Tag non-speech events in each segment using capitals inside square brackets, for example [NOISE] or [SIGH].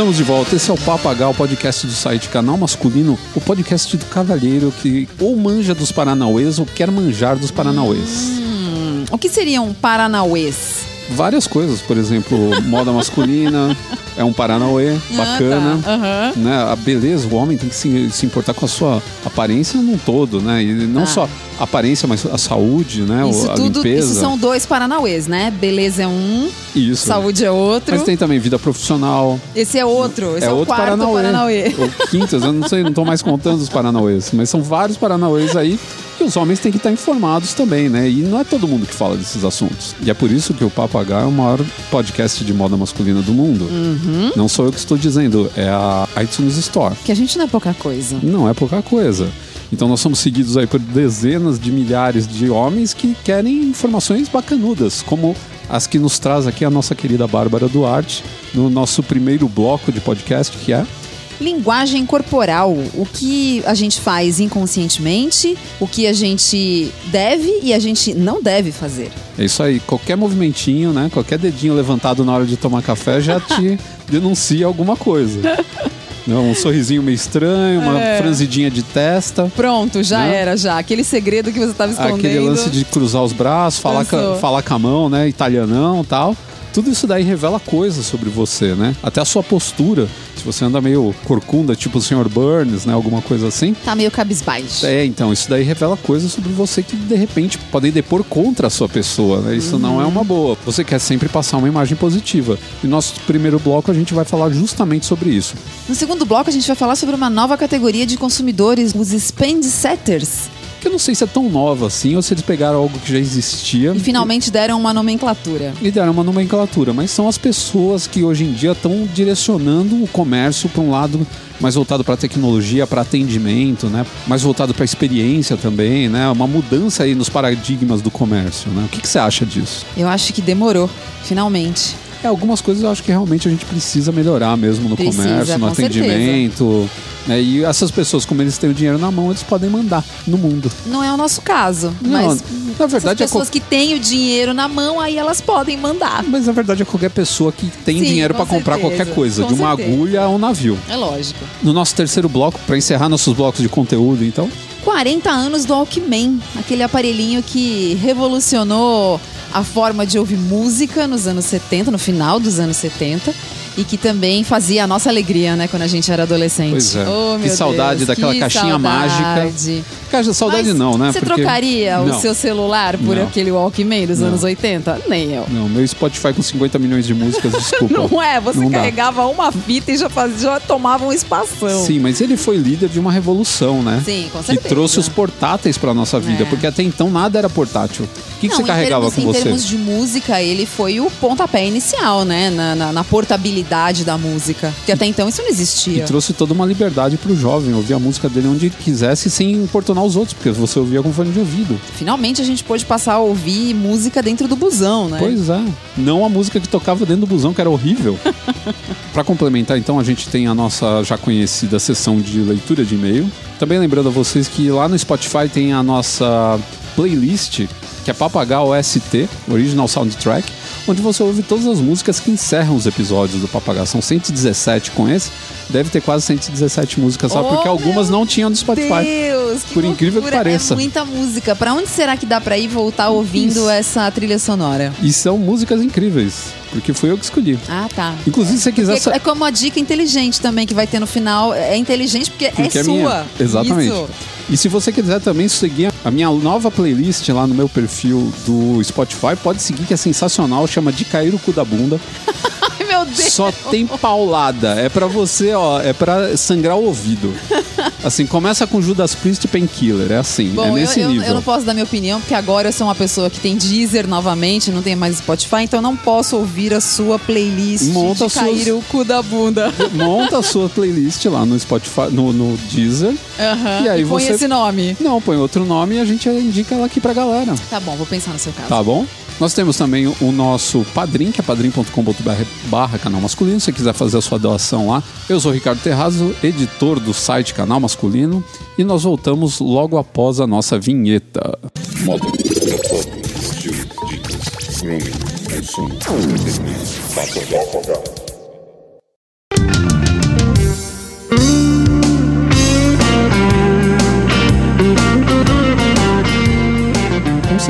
estamos de volta. Esse é o Papagal, o podcast do site Canal Masculino, o podcast do cavalheiro que ou manja dos Paranauês ou quer manjar dos Paranauês. Hum, o que seria um Paranauês? Várias coisas, por exemplo, moda masculina, é um Paranauê, bacana. Ah, tá. Aham. Né? A beleza, o homem tem que se, se importar com a sua aparência num todo, né? E não Ah. só a aparência, mas a saúde, né? Isso a tudo, limpeza. isso são dois Paranauês, né? Beleza é um, Isso. saúde é outro. Mas tem também vida profissional, Esse é outro, esse é, é o outro quarto Paranauê. Paranauê. Ou quintas, eu não sei, não tô mais contando os Paranauês. Mas são vários Paranauês aí que os homens têm que estar informados também, né? E não é todo mundo que fala desses assuntos. E é por isso que o Papo H é o maior podcast de moda masculina do mundo. Uhum. Não sou eu que estou dizendo, é a iTunes Store. Que a gente não é pouca coisa. Não é pouca coisa. Então nós somos seguidos aí por dezenas de milhares de homens que querem informações bacanudas, como as que nos traz aqui a nossa querida Bárbara Duarte, no nosso primeiro bloco de podcast, que é Linguagem corporal, o que a gente faz inconscientemente, o que a gente deve e a gente não deve fazer. É isso aí, qualquer movimentinho, né? Qualquer dedinho levantado na hora de tomar café já te [LAUGHS] denuncia alguma coisa. Né, Um sorrisinho meio estranho, uma É. franzidinha de testa. Pronto, já Né? era, já. Aquele segredo que você estava escondendo. Aquele lance de cruzar os braços, falar, ca- falar com a mão, né? Italianão e tal. Tudo isso daí revela coisas sobre você, né? Até a sua postura. Se você anda meio corcunda, tipo o Sr. Burns, né? Alguma coisa assim. Tá meio cabisbaixo. É, então, isso daí revela coisas sobre você que de repente podem depor contra a sua pessoa, né? Isso não é uma boa. Você quer sempre passar uma imagem positiva. E no nosso primeiro bloco a gente vai falar justamente sobre isso. No segundo bloco, a gente vai falar sobre uma nova categoria de consumidores, os spend setters. Que eu não sei se é tão nova assim ou se eles pegaram algo que já existia. E finalmente deram uma nomenclatura. e deram uma nomenclatura, mas são as pessoas que hoje em dia estão direcionando o comércio para um lado mais voltado para tecnologia, para atendimento, né? Mais voltado para experiência também, né? Uma mudança aí nos paradigmas do comércio, né? O que, que você acha disso? Eu acho que demorou, finalmente. É, algumas coisas eu acho que realmente a gente precisa melhorar mesmo no Precisa, comércio, no com atendimento. né? E essas pessoas, como eles têm o dinheiro na mão, eles podem mandar no mundo. Não é o nosso caso, Não, mas na as verdade é pessoas co- que têm o dinheiro na mão, aí elas podem mandar. Mas na verdade é qualquer pessoa que tem Sim, dinheiro para comprar qualquer coisa, com de uma certeza. agulha a um navio. É lógico. No nosso terceiro bloco, para encerrar nossos blocos de conteúdo, então, 40 anos do Walkman, aquele aparelhinho que revolucionou a forma de ouvir música nos anos 70, no final dos anos 70. E que também fazia a nossa alegria, né, quando a gente era adolescente. Pois é. Oh, Que saudade Deus, daquela que caixinha mágica. saudade. Cara, saudade Mas não, né? Você Porque- trocaria Não. o seu celular por Não. aquele Walkman dos Não. anos 80? Nem eu. Não, meu Spotify com 50 milhões de músicas, [LAUGHS] desculpa. Não é, você Não dá. carregava uma fita e já, fazia, já tomava um espação. Sim, mas ele foi líder de uma revolução, né? Sim, com Que certeza. trouxe os portáteis pra nossa vida, É. porque até então nada era portátil. O que, que você em carregava termos, com Em você? termos de música, ele foi o pontapé inicial, né? Na, na- na portabilidade da música. Porque até então isso não E existia. trouxe toda uma liberdade pro jovem ouvir a música dele onde quisesse sem importunar os outros, porque você ouvia com fone de ouvido. Finalmente a gente pôde passar a ouvir música dentro do busão, né? Pois é. Não a música que tocava dentro do busão, que era horrível. [LAUGHS] Pra complementar, então, a gente tem a nossa já conhecida sessão de leitura de e-mail. Também lembrando a vocês que lá no Spotify tem a nossa playlist, que é Papagal ST, Original Soundtrack, onde você ouve todas as músicas que encerram os episódios do Papagal. São 117 com esse. Deve ter quase 117 músicas só, Oh, porque algumas não tinham no Spotify. Deus, que Por incrível que loucura. pareça. É muita música. Pra onde será que dá pra ir voltar ouvindo Isso. essa trilha sonora? E são músicas incríveis, porque fui eu que escolhi. Ah, tá. Inclusive, se você quiser... Porque é como a dica inteligente também que vai ter no final. É inteligente porque, Porque é é sua. minha. Exatamente. Isso. E se você quiser também seguir a minha nova playlist lá no meu perfil do Spotify, pode seguir que é sensacional, chama De Cair o Cu da Bunda. [LAUGHS] Meu Deus. Só tem paulada. É pra você, ó, é pra sangrar o ouvido. Assim, começa com Judas Priest e Painkiller, é assim, Bom, é nesse eu- nível. eu não posso dar minha opinião, porque agora eu sou uma pessoa que tem Deezer novamente, não tem mais Spotify, então eu não posso ouvir a sua playlist Monta de cair suas- o cu da bunda. Monta a sua playlist lá no Spotify, no, no Deezer. Aham. E aí põe você- esse nome. Não, põe outro nome e a gente indica ela aqui pra galera. Tá bom, vou pensar no seu caso. Tá bom? Nós temos também o nosso padrim, que é padrim.com.br barra canal masculino. Se você quiser fazer a sua doação lá. Eu sou Ricardo Terrazzo, editor do site Canal Masculino. E nós voltamos logo após a nossa vinheta. Estilo,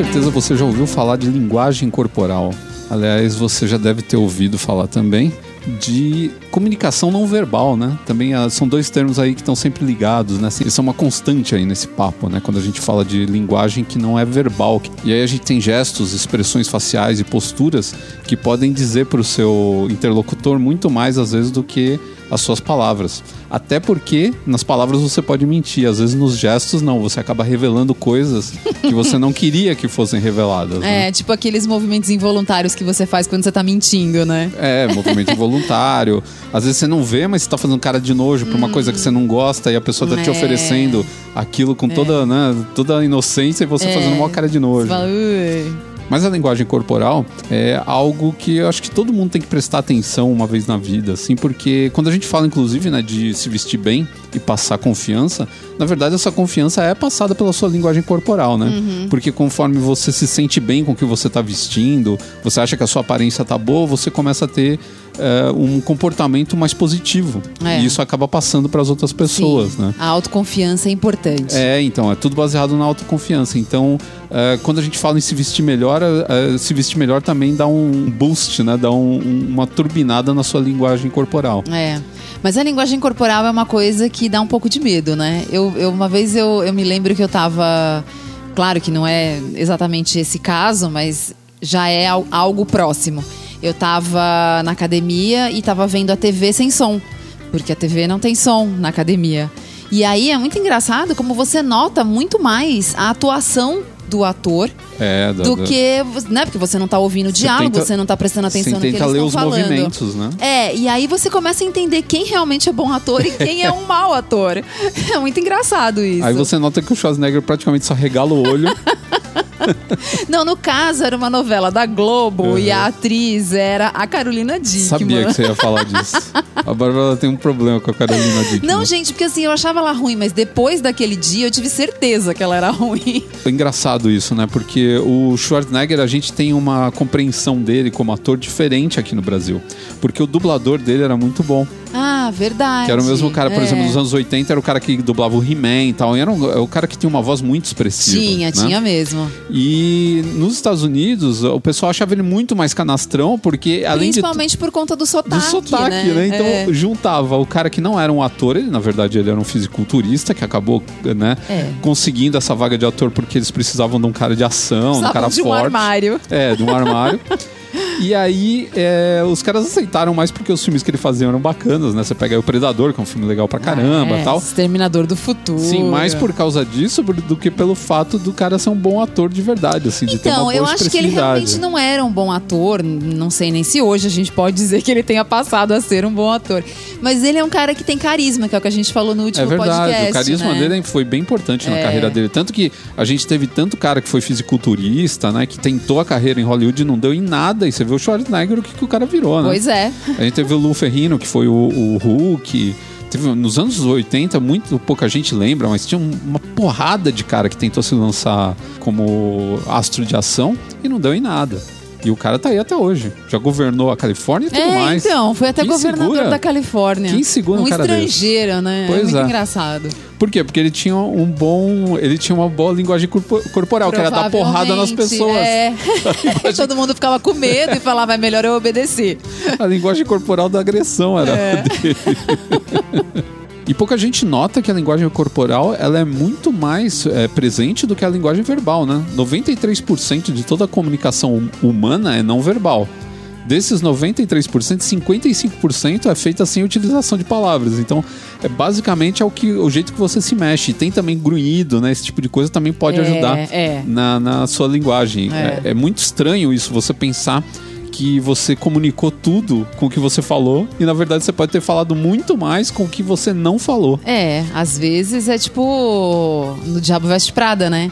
certeza você já ouviu falar de linguagem corporal. Aliás, você já deve ter ouvido falar também de comunicação não verbal, né? Também ah, são dois termos aí que estão sempre ligados, né? Eles são uma constante aí nesse papo, né? Quando a gente fala de linguagem que não é verbal. E aí a gente tem gestos, expressões faciais e posturas que podem dizer para o seu interlocutor muito mais às vezes do que as suas palavras. Até porque nas palavras você pode mentir, às vezes nos gestos não, você acaba revelando coisas [LAUGHS] que você não queria que fossem reveladas. né? É, tipo aqueles movimentos involuntários que você faz quando você tá mentindo, né? É, [LAUGHS] movimento involuntário. Às vezes você não vê, mas você tá fazendo cara de nojo por uma coisa que você não gosta e a pessoa tá te É. oferecendo aquilo com toda, né, toda a inocência e você É. fazendo uma cara de nojo. Você fala, "Ui". Mas a linguagem corporal é algo que eu acho que todo mundo tem que prestar atenção uma vez na vida, assim, porque quando a gente fala, inclusive, né, de se vestir bem e passar confiança, na verdade essa confiança é passada pela sua linguagem corporal, né? Porque conforme você se sente bem com o que você tá vestindo, você acha que a sua aparência tá boa, você começa a ter é, um comportamento mais positivo. É. E isso acaba passando para as outras pessoas, Sim, né? A autoconfiança é importante. É, então, é tudo baseado na autoconfiança. Então, é, quando a gente fala em se vestir melhor, é, se vestir melhor também dá um boost, né? Dá um- um- uma turbinada na sua linguagem corporal. É. Mas a linguagem corporal é uma coisa que dá um pouco de medo, né? Eu, eu- uma vez eu, eu me lembro que eu tava. Claro que não é exatamente esse caso, mas já é al- algo próximo. Eu tava na academia e tava vendo a TV sem som. Porque a TV não tem som na academia. E aí é muito engraçado como você nota muito mais a atuação do ator É, do da- que, né? Porque você não tá ouvindo o diálogo, tenta- você não tá prestando atenção no que eles estão os falando. movimentos, né? É, e aí você começa a entender quem realmente é bom ator e quem é um mau ator. [LAUGHS] É muito engraçado isso. Aí você nota que o Schwarzenegger praticamente só regala o olho. [LAUGHS] [LAUGHS] Não, no caso era uma novela da Globo Uhum. e a atriz era a Carolina Dickman. Sabia que você ia falar disso. A Bárbara tem um problema com a Carolina Dickman. Não, gente, porque assim, eu achava ela ruim, mas depois daquele dia eu tive certeza que ela era ruim. É engraçado isso, né? Porque o Schwarzenegger, a gente tem uma compreensão dele como ator diferente aqui no Brasil. Porque o dublador dele era muito bom. Ah, verdade. Que era o mesmo cara, por É. exemplo, nos anos 80, era o cara que dublava o He-Man e tal. E era um- é o cara que tinha uma voz muito expressiva. Tinha, né? tinha mesmo. E nos Estados Unidos, o pessoal achava ele muito mais canastrão, porque além de. Principalmente por conta do sotaque. Do sotaque, né? Então É. juntava o cara que não era um ator, ele na verdade ele era um fisiculturista que acabou, né, É. conseguindo essa vaga de ator porque eles precisavam de um cara de ação, de um cara de um forte. armário. É, de um armário. [LAUGHS] E aí, é, os caras aceitaram mais porque os filmes que ele fazia eram bacanas, né? Você pega aí o Predador, que é um filme legal pra caramba é, tal. Exterminador do Futuro. Sim, mais por causa disso do que pelo fato do cara ser um bom ator de verdade, assim, de ter uma Então, boa eu acho que ele realmente não era um bom ator. Não sei nem se hoje a gente pode [LAUGHS] dizer que ele tenha passado a ser um bom ator. Mas ele é um cara que tem carisma, que é o que a gente falou no último É verdade, podcast. o carisma né? dele foi bem importante na É. carreira dele. Tanto que a gente teve tanto cara que foi fisiculturista, né? Que tentou a carreira em Hollywood e não deu em nada. E você vê o Schwarzenegger, o que, que o cara virou, né? Pois é. A gente teve o Lu Ferrino, que foi o, o Hulk. Teve, nos anos 80, muito pouca gente lembra, mas tinha um- uma porrada de cara que tentou se lançar como astro de ação e não deu em nada. E o cara tá aí até hoje. Já governou a Califórnia e tudo é, mais. então, foi até Quem governador segura? da Califórnia. Quem segura um um cara estrangeiro, né? Pois é muito é. engraçado. Por quê? Porque ele tinha um bom. Ele tinha uma boa linguagem corpo- corporal, que era dar porrada nas Provavelmente, pessoas. [LAUGHS] É. Todo mundo ficava com medo e falava, é melhor eu obedecer. A linguagem corporal da agressão era É. dele. [LAUGHS] E pouca gente nota que a linguagem corporal ela é muito mais é, presente do que a linguagem verbal, né? 93% de toda a comunicação hum- humana é não verbal. Desses 93%, 55% é feita sem utilização de palavras. Então, é basicamente é o, que, o jeito que você se mexe. Tem também grunhido, né? Esse tipo de coisa também pode É, ajudar é. na, na sua linguagem. É. É, é muito estranho isso, você pensar que você comunicou tudo com o que você falou e na verdade você pode ter falado muito mais com o que você não falou. É, às vezes é tipo no Diabo Veste Prada, né?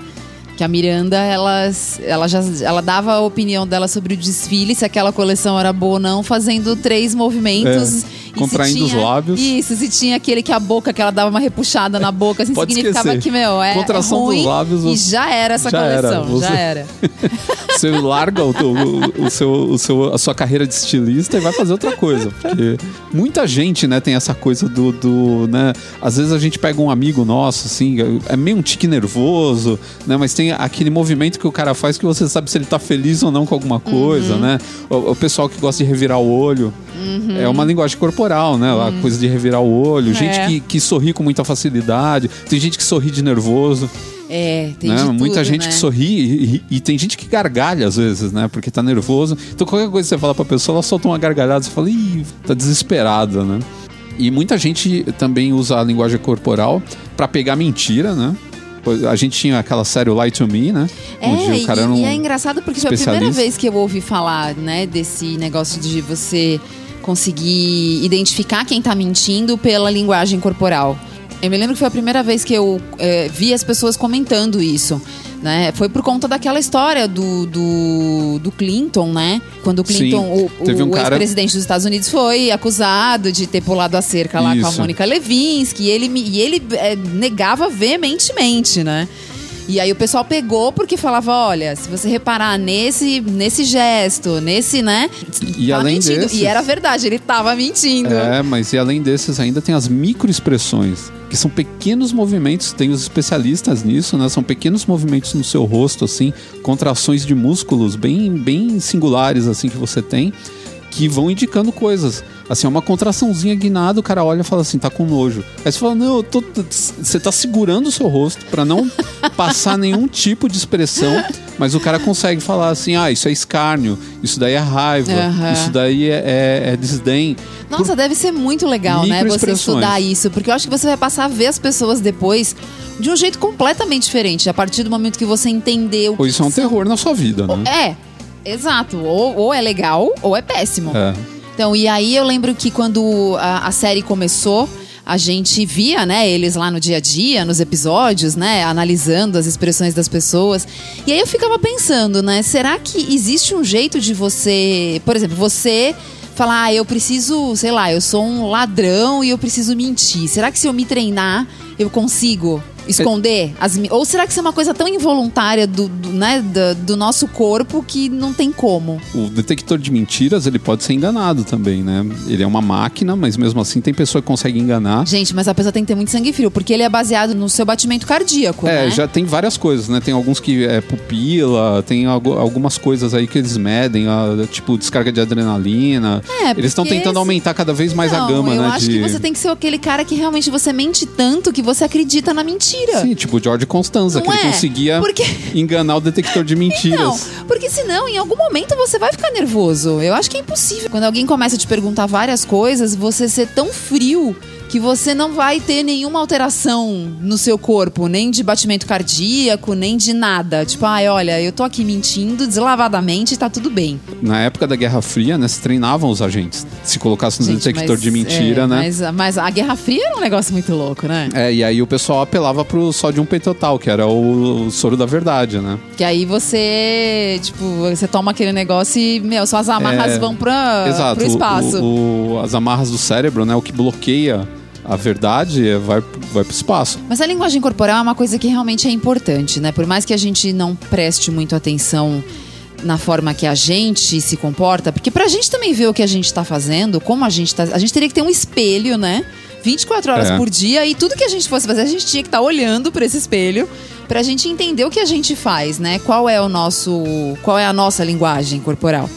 Que a Miranda, ela, ela já ela dava a opinião dela sobre o desfile, se aquela coleção era boa ou não, fazendo três movimentos E Contraindo se os tinha- lábios. Isso, se tinha aquele que a boca, que ela dava uma repuxada na boca, assim, Pode significava esquecer. que, meu, é, Contração é dos ruim lábios, e já era essa já era, coleção, você- já era. [LAUGHS] Você larga o, o- o seu, o seu, a sua carreira de estilista e vai fazer outra coisa. Porque muita gente, né, tem essa coisa do, do, né? Às vezes a gente pega um amigo nosso, assim, é meio um tique nervoso, né? Mas tem aquele movimento que o cara faz que você sabe se ele tá feliz ou não com alguma coisa, Uhum. né? O, o pessoal que gosta de revirar o olho. É uma linguagem corporal, né? A coisa de revirar o olho. Gente Uhum. É. que, que sorri com muita facilidade. Tem gente que sorri de nervoso. É, tem né? de Muita tudo, gente né? que sorri e, e- e tem gente que gargalha às vezes, né? Porque tá nervoso. Então qualquer coisa que você fala pra pessoa, ela solta uma gargalhada, você fala, ih, tá desesperada, né? E muita gente também usa a linguagem corporal pra pegar mentira, né? A gente tinha aquela série Lie to Me, né? É, e, e é engraçado porque foi a primeira vez que eu ouvi falar, né, desse negócio de você conseguir identificar quem tá mentindo pela linguagem corporal. Eu me lembro que foi a primeira vez que eu eh, vi as pessoas comentando isso. Né? Foi por conta daquela história do, do, do Clinton, né? Quando o Clinton, Sim, o, um o cara- ex-presidente dos Estados Unidos, foi acusado de ter pulado a cerca lá com a Isso. Mônica Levinsky. E ele, e ele eh, negava veementemente, né? E aí o pessoal pegou porque falava, olha, se você reparar nesse, nesse gesto, nesse, né? E além mentindo. desses- E era verdade, ele tava mentindo. É, mas e além desses ainda tem as microexpressões, que são pequenos movimentos, tem os especialistas nisso, né? São pequenos movimentos no seu rosto, assim, contrações de músculos bem, bem singulares, assim, que você tem, que vão indicando coisas. Assim, é uma contraçãozinha guinada, o cara olha e fala assim, tá com nojo. Aí você fala, não, eu tô. Você tá segurando o seu rosto pra não [LAUGHS] passar nenhum tipo de expressão, mas o cara consegue falar assim, ah, isso é escárnio, isso daí é raiva, Aham. isso daí é, é- é desdém. Nossa, deve ser muito legal, né? Você estudar isso. Porque eu acho que você vai passar a ver as pessoas depois de um jeito completamente diferente. A partir do momento que você entendeu. Ou isso é um terror na sua vida, né? É, exato. Ou, ou é legal ou é péssimo. É. Então, e aí eu lembro que quando a, a série começou, a gente via, né, eles lá no dia a dia, nos episódios, né, analisando as expressões das pessoas. E aí eu ficava pensando, né, será que existe um jeito de você, por exemplo, você falar, ah, eu preciso, sei lá, eu sou um ladrão e eu preciso mentir. Será que se eu me treinar, eu consigo esconder as ou será que isso é uma coisa tão involuntária do, do, né, do, do nosso corpo que não tem como? O detector de mentiras, ele pode ser enganado também, né? Ele é uma máquina, mas mesmo assim tem pessoa que consegue enganar. Gente, mas a pessoa tem que ter muito sangue frio, porque ele é baseado no seu batimento cardíaco, É, né? já tem várias coisas, né? Tem alguns que é pupila, tem algu- algumas coisas aí que eles medem, a, tipo descarga de adrenalina. É, eles estão tentando esse- aumentar cada vez mais a Não, gama, eu né? acho de... que você tem que ser aquele cara que realmente você mente tanto que você acredita na mentira. Sim, tipo o George Constanza, Não que ele é? conseguia Porque- enganar o detector de mentiras. Não, porque senão, em algum momento, você vai ficar nervoso. Eu acho que é impossível. Quando alguém começa a te perguntar várias coisas, você ser tão frio que você não vai ter nenhuma alteração no seu corpo, nem de batimento cardíaco, nem de nada. Tipo, ai, olha, eu tô aqui mentindo deslavadamente e tá tudo bem. Na época da Guerra Fria, né, se treinavam os agentes. Se colocasse no Gente, detector mas- de mentira, é, né? Mas, mas a Guerra Fria era um negócio muito louco, né? É, e aí o pessoal apelava pro sódio 1 pentotal, que era o soro da verdade, né? Que aí você, tipo, você toma aquele negócio e, meu, suas amarras É, vão pra, Exato. pro espaço. O- o- as amarras do cérebro, né? O que bloqueia a verdade é- vai, vai pro espaço. Mas a linguagem corporal é uma coisa que realmente é importante, né? Por mais que a gente não preste muito atenção na forma que a gente se comporta, porque pra gente também ver o que a gente tá fazendo, como a gente tá. A gente teria que ter um espelho, né? 24 horas É. por dia e tudo que a gente fosse fazer, a gente tinha que estar olhando pra esse espelho pra gente entender o que a gente faz, né? Qual é o nosso. Qual é a nossa linguagem corporal.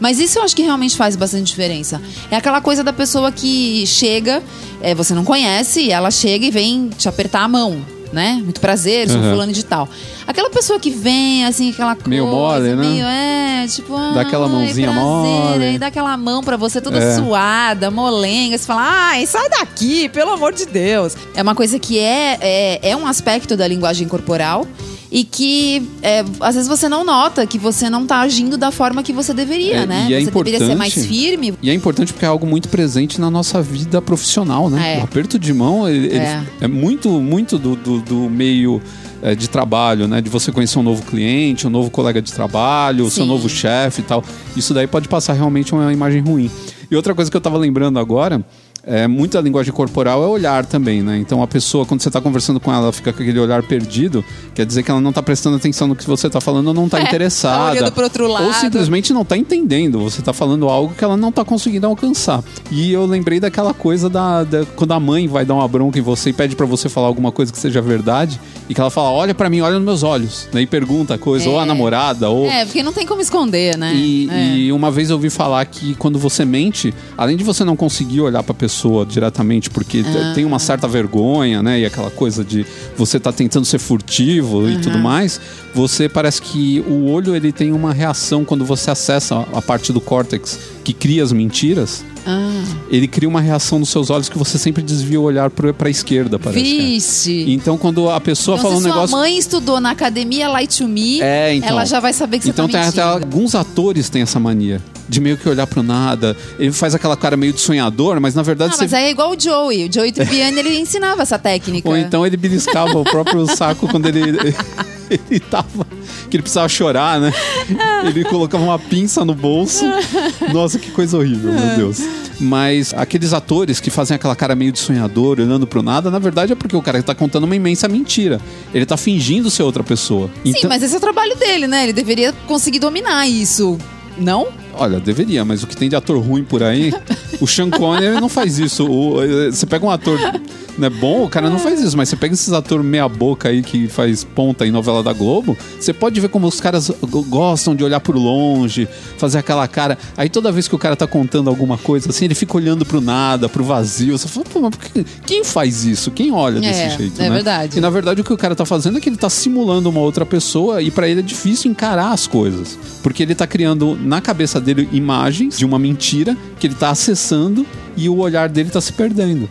Mas isso eu acho que realmente faz bastante diferença. É aquela coisa da pessoa que chega, é, você não conhece, e ela chega e vem te apertar a mão, né? Muito prazer, sou Uhum. fulano de tal. Aquela pessoa que vem, assim, aquela coisa... Meio mole, né? Meio, é, tipo... Dá aquela "Ai, mãozinha prazer", mole. Aí dá aquela mão pra você toda É. suada, molenga. Você fala, ai, sai daqui, pelo amor de Deus. É uma coisa que é, é, é um aspecto da linguagem corporal e que é, às vezes você não nota que você não tá agindo da forma que você deveria, É, né? e é você deveria ser mais firme. E é importante porque é algo muito presente na nossa vida profissional, né? É. O aperto de mão ele, ele É. é. muito, muito do, do, do meio é, de trabalho, né? De você conhecer um novo cliente, um novo colega de trabalho, o seu novo chefe e tal. Isso daí pode passar realmente uma imagem ruim. E outra coisa que eu tava lembrando agora, é, muita linguagem corporal é olhar também, né? Então a pessoa, quando você tá conversando com ela, ela fica com aquele olhar perdido, quer dizer que ela não tá prestando atenção no que você tá falando ou não tá É, [LAUGHS] interessada. tá olhando pro outro Ou lado. simplesmente não tá entendendo. Você tá falando algo que ela não tá conseguindo alcançar. E eu lembrei daquela coisa da, da- quando a mãe vai dar uma bronca em você e pede pra você falar alguma coisa que seja verdade, e que ela fala: olha pra mim, olha nos meus olhos. Né? E pergunta a coisa, É. ou a namorada, ou. É, porque não tem como esconder, né? E, É. e uma vez eu ouvi falar que quando você mente, além de você não conseguir olhar pra pessoa diretamente, porque Ah. tem uma certa vergonha, né? E aquela coisa de você tá tentando ser furtivo e tudo mais, você parece que o olho ele tem uma reação quando você acessa a parte do córtex que cria as mentiras. Ah, Ele cria uma reação nos seus olhos que você sempre desvia o olhar pra, pra esquerda, parece. que é. vixe. Então, quando a pessoa Então, fala um se negócio. sua mãe estudou na academia Light to Me, É, então. ela já vai saber que você Então tá tem mentindo. até alguns atores têm essa mania de meio que olhar pro nada. Ele faz aquela cara meio de sonhador, mas na verdade Ah, você mas é igual o Joey. O Joey Tribbiani, ele ensinava essa técnica. ou então ele beliscava o próprio saco quando ele [LAUGHS] [LAUGHS] ele tava que ele precisava chorar, né? Ele colocava uma pinça no bolso. Nossa, que coisa horrível, meu Deus. Mas aqueles atores que fazem aquela cara meio de sonhador, olhando pro nada, na verdade é porque o cara tá contando uma imensa mentira. Ele tá fingindo ser outra pessoa. Sim, Então- mas esse é o trabalho dele, né? Ele deveria conseguir dominar isso. Não? Olha, deveria, mas o que tem de ator ruim por aí, o Sean Connery não faz isso. O- você pega um ator né, bom, o cara não faz isso, mas você pega esses atores meia boca aí que faz ponta em novela da Globo, você pode ver como os caras go- gostam de olhar por longe, fazer aquela cara. Aí toda vez que o cara tá contando alguma coisa assim, ele fica olhando pro nada, pro vazio. Você fala, pô, mas por que- quem faz isso? Quem olha desse É, jeito, é né? verdade. E na verdade o que o cara tá fazendo é que ele tá simulando uma outra pessoa e pra ele é difícil encarar as coisas. Porque ele tá criando na cabeça dele imagens de uma mentira que ele tá acessando e o olhar dele tá se perdendo.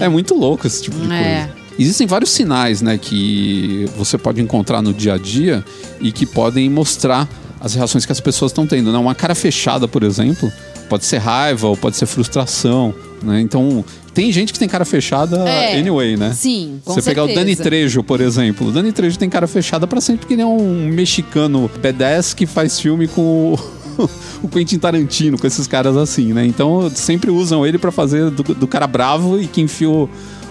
É muito louco esse tipo de Hum. É. coisa. Existem vários sinais, né, que você pode encontrar no dia a dia e que podem mostrar as reações que as pessoas estão tendo. Né? Uma cara fechada, por exemplo, pode ser raiva ou pode ser frustração. Né? Então, tem gente que tem cara fechada É. anyway, né? Sim, com Você pegar o. Dani Trejo, por exemplo. O Dani Trejo tem cara fechada pra sempre porque ele é um mexicano B10 que faz filme com [LAUGHS] o, Quentin Tarantino, com esses caras assim, né? Então sempre usam ele pra fazer do, do cara bravo e que enfiou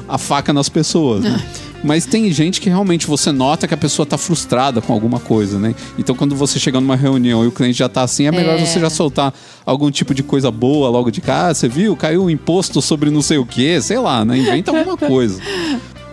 a faca nas pessoas, né? [LAUGHS] Mas tem gente que realmente você nota que a pessoa tá frustrada com alguma coisa, né? Então quando você chega numa reunião e o cliente já tá assim, é melhor É. você já soltar algum tipo de coisa boa logo de cara. Você viu? Caiu um imposto sobre não sei o quê, sei lá, né? Inventa alguma coisa.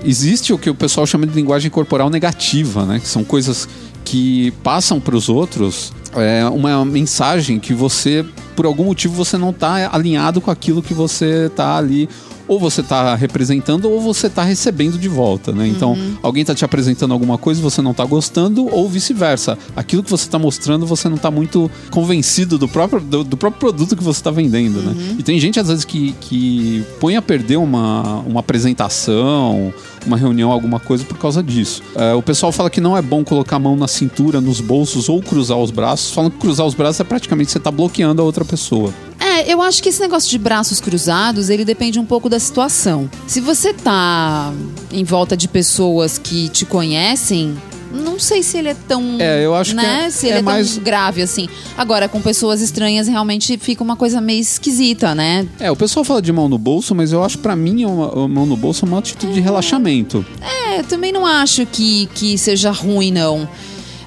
Existe o que o pessoal chama de linguagem corporal negativa, né? Que são coisas que passam para os outros é, uma mensagem que você, por algum motivo, você não está alinhado com aquilo que você está ali ou você está representando ou você está recebendo de volta, né? Então, alguém está te apresentando alguma coisa e você não está gostando ou vice-versa. Aquilo que você está mostrando você não está muito convencido do próprio, do, do próprio produto que você está vendendo, né? E tem gente, às vezes, que, que põe a perder uma, uma apresentação, uma reunião, alguma coisa por causa disso. É, o pessoal fala que não é bom colocar a mão na cintura, nos bolsos ou cruzar os braços. Falam que cruzar os braços é praticamente você tá bloqueando a outra pessoa. É, eu acho que esse negócio de braços cruzados, ele depende um pouco da situação. Se você tá em volta de pessoas que te conhecem, não sei se ele é tão. É, eu acho que né? é- se ele é é, mais- tão grave assim. Agora, com pessoas estranhas, realmente fica uma coisa meio esquisita, né? É, o pessoal fala de mão no bolso, mas eu acho que pra mim uma, uma mão no bolso é uma atitude de relaxamento. É, eu também não acho que, que seja ruim, não.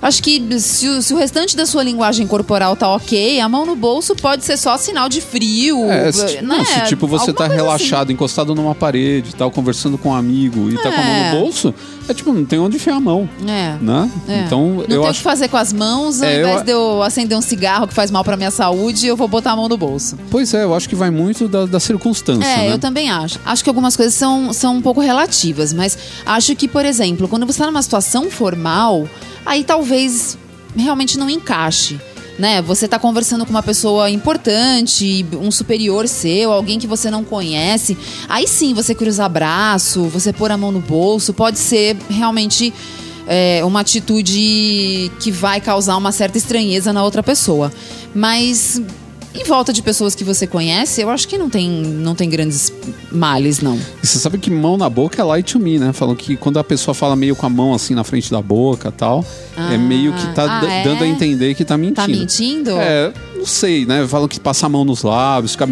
Acho que se o, se o restante da sua linguagem corporal tá ok, a mão no bolso pode ser só sinal de frio. É, se, né? se tipo você Alguma tá relaxado, encostado numa parede, tal, conversando com um amigo e tá com a mão É. no bolso, é tipo, não tem onde enfiar a mão, Assim. É. né? É. Então, não eu tem o acho que fazer com as mãos, ao É, eu invés a- de eu acender um cigarro que faz mal pra minha saúde, eu vou botar a mão no bolso. Pois é, eu acho que vai muito da, da circunstância, É, né? eu também acho. Acho que algumas coisas são, são um pouco relativas, mas acho que, por exemplo, quando você está numa situação formal, aí talvez realmente não encaixe. Né? Você tá conversando com uma pessoa importante, um superior seu, alguém que você não conhece. Aí sim, você cruzar braço, você pôr a mão no bolso, pode ser realmente é, uma atitude que vai causar uma certa estranheza na outra pessoa. Mas em volta de pessoas que você conhece, eu acho que não tem, não tem grandes males, não. E você sabe que mão na boca é light to me, né? Falam que quando a pessoa fala meio com a mão assim na frente da boca tal, é Ah, meio que tá ah, é? dando a entender que tá mentindo. Tá mentindo? É, não sei, né? Falam que passa a mão nos lábios, fica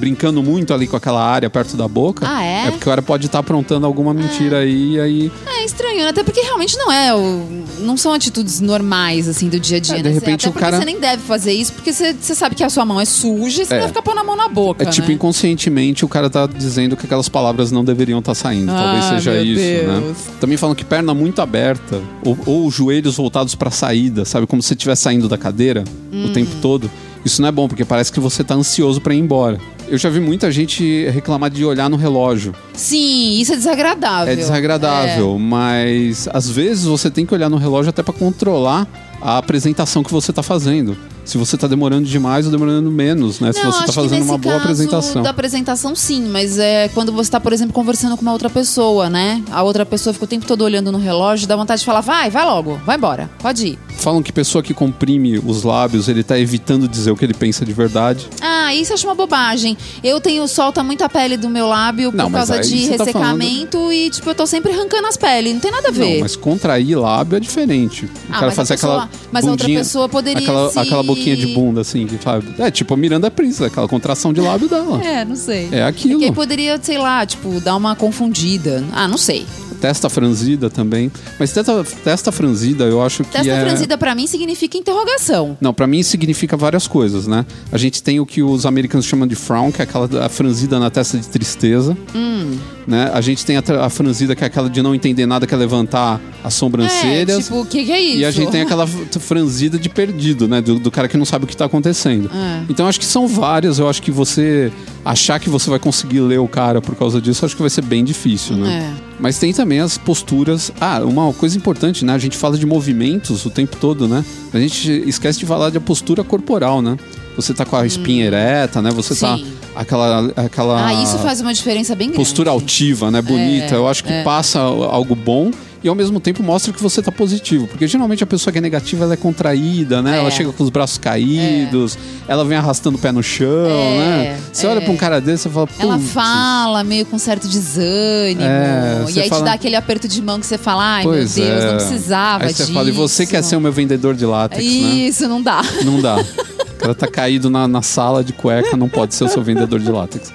brincando muito ali com aquela área perto da boca. Ah, é? É porque o cara pode estar aprontando alguma mentira aí, e aí. É estranho, né? Até porque realmente não é. o- Não são atitudes normais, assim, do dia a dia. É, de né? Você- repente Até o cara- você nem deve fazer isso, porque você, você sabe que a sua mão é suja e você É. vai ficar pondo a mão na boca. É tipo, né? inconscientemente o cara tá dizendo que aquelas palavras não deveriam estar saindo. Talvez Ah, seja meu isso, né? Deus. Também falam que perna muito aberta, ou, ou os joelhos voltados pra saída, sabe? Como se você estivesse saindo da cadeira Hum. o tempo todo. Isso não é bom, porque parece que você tá ansioso pra ir embora. Eu já vi muita gente reclamar de olhar no relógio. Sim, isso é desagradável. É desagradável, mas às vezes você tem que olhar no relógio até pra controlar a apresentação que você tá fazendo. Se você tá demorando demais ou demorando menos, né? Se Não, você tá acho que fazendo uma boa apresentação. Da apresentação, sim, mas é quando você tá, por exemplo, conversando com uma outra pessoa, né? A outra pessoa fica o tempo todo olhando no relógio, dá vontade de falar, vai, vai logo, vai embora, pode ir. Falam que pessoa que comprime os lábios, ele tá evitando dizer o que ele pensa de verdade. Ah, isso eu acho uma bobagem. Eu tenho, solta muito a pele do meu lábio por Não, causa de você tá ressecamento e, tipo, eu tô sempre arrancando as peles, não tem nada a ver. Não, mas contrair lábio é diferente. O Ah, cara fazer pessoa- aquela mas a outra pessoa poderia aquela, se- aquela boquinha de bunda assim, que fala, é tipo a Miranda Prince, aquela contração de lábio dela. É, não sei. É aquilo. Aí poderia, sei lá, tipo, dar uma confundida. Ah, não sei. Testa franzida também. Mas testa, testa franzida, eu acho que Testa é franzida pra mim significa interrogação. Não, pra mim significa várias coisas, né? A gente tem o que os americanos chamam de frown, que é aquela a franzida na testa de tristeza. Hum. Né? A gente tem a, a franzida que é aquela de não entender nada, que é levantar as É, sobrancelhas. tipo, o que, que é isso? E a gente tem aquela franzida de perdido, né? Do, do cara que não sabe o que tá acontecendo. É. Então acho que são várias. Eu acho que você achar que você vai conseguir ler o cara por causa disso, acho que vai ser bem difícil, né? É. Mas tem também as posturas. Ah, uma coisa importante, né? A gente fala de movimentos o tempo todo, né? A gente esquece de falar de a postura corporal, né? Você tá com a espinha ereta, né? Você tá Sim. aquela aquela Ah, isso faz uma diferença bem grande. postura altiva, né? Bonita. É, Eu acho que é. passa algo bom e ao mesmo tempo mostra que você tá positivo. Porque geralmente a pessoa que é negativa ela é contraída, né? É. Ela chega com os braços caídos, ela vem arrastando o pé no chão, É, né? Você olha é. pra um cara desse e fala, Ela "Putz, fala meio com certo desânimo. É, e aí fala- te dá aquele aperto de mão que você fala, ai Pois meu Deus, é. não precisava Aí você disso. fala, e você quer ser o meu vendedor de látex, né? Isso, não dá. Não dá. [LAUGHS] O cara tá caído na, na sala de cueca, não pode ser o seu vendedor de látex.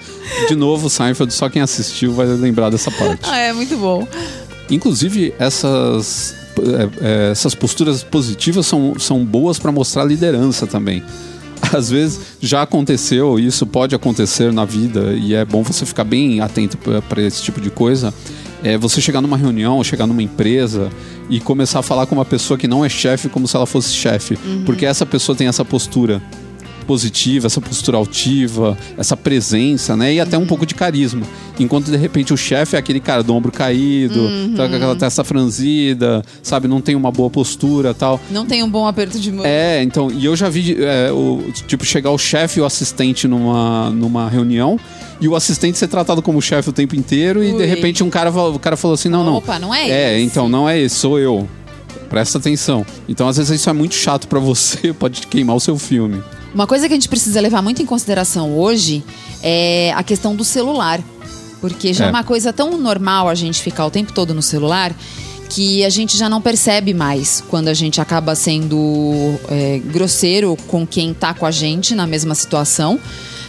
De novo, Seinfeld, só quem assistiu vai lembrar dessa parte. Ah, é muito bom. Inclusive, essas, é, é, essas posturas positivas são, são boas para mostrar liderança também. [LAUGHS] Às vezes já aconteceu, isso pode acontecer na vida, e é bom você ficar bem atento para esse tipo de coisa. É você chegar numa reunião, chegar numa empresa e começar a falar com uma pessoa que não é chefe como se ela fosse chefe. Porque essa pessoa tem essa postura positiva, essa postura altiva, essa presença, né? E até um pouco de carisma. Enquanto de repente o chefe é aquele cara do ombro caído, tá com aquela testa franzida, sabe? Não tem uma boa postura tal. Não tem um bom aperto de mão. É, então, e eu já vi, é, o, tipo, chegar o chefe e o assistente numa, numa reunião e o assistente ser tratado como chefe o tempo inteiro e de Ui. repente um cara, o cara falou assim, não, não. Opa, não é É, esse. então, não é esse, sou eu. Presta atenção. Então, às vezes isso é muito chato pra você, [LAUGHS] pode queimar o seu filme. Uma coisa que a gente precisa levar muito em consideração hoje é a questão do celular. Porque já é, É. uma coisa tão normal a gente ficar o tempo todo no celular que a gente já não percebe mais quando a gente acaba sendo é, grosseiro com quem tá com a gente na mesma situação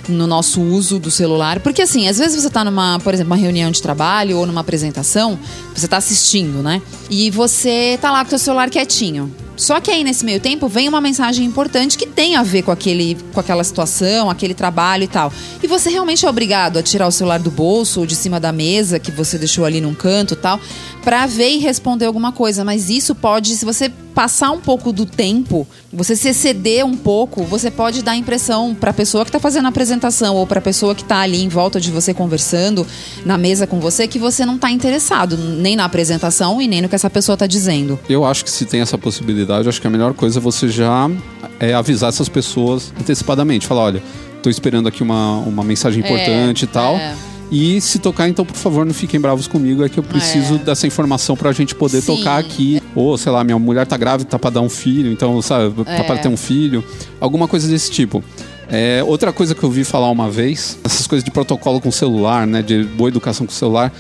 no nosso uso do celular. Porque assim, às vezes você tá numa, por exemplo, uma reunião de trabalho ou numa apresentação, você tá assistindo, né? E você tá lá com o seu celular quietinho. Só que aí nesse meio tempo vem uma mensagem importante que tem a ver com, aquele, com aquela situação, aquele trabalho e tal. E você realmente é obrigado a tirar o celular do bolso ou de cima da mesa que você deixou ali num canto e tal, pra ver e responder alguma coisa. Mas isso pode, se você passar um pouco do tempo, você se exceder um pouco, você pode dar a impressão pra pessoa que tá fazendo a apresentação ou pra pessoa que tá ali em volta de você conversando na mesa com você que você não tá interessado nem na apresentação e nem no que essa pessoa tá dizendo. Eu acho que se tem essa possibilidade, eu acho que a melhor coisa é você já é, avisar essas pessoas antecipadamente. Falar, olha, tô esperando aqui uma, uma mensagem importante e tal. é. E se tocar, então, por favor, não fiquem bravos comigo, é que eu preciso É. dessa informação pra gente poder Sim. tocar aqui. Ou, sei lá, minha mulher tá grávida, tá pra dar um filho, então, sabe, tá É. pra ter um filho. Alguma coisa desse tipo. É, outra coisa que eu vi falar uma vez, essas coisas de protocolo com celular, né, de boa educação com celular,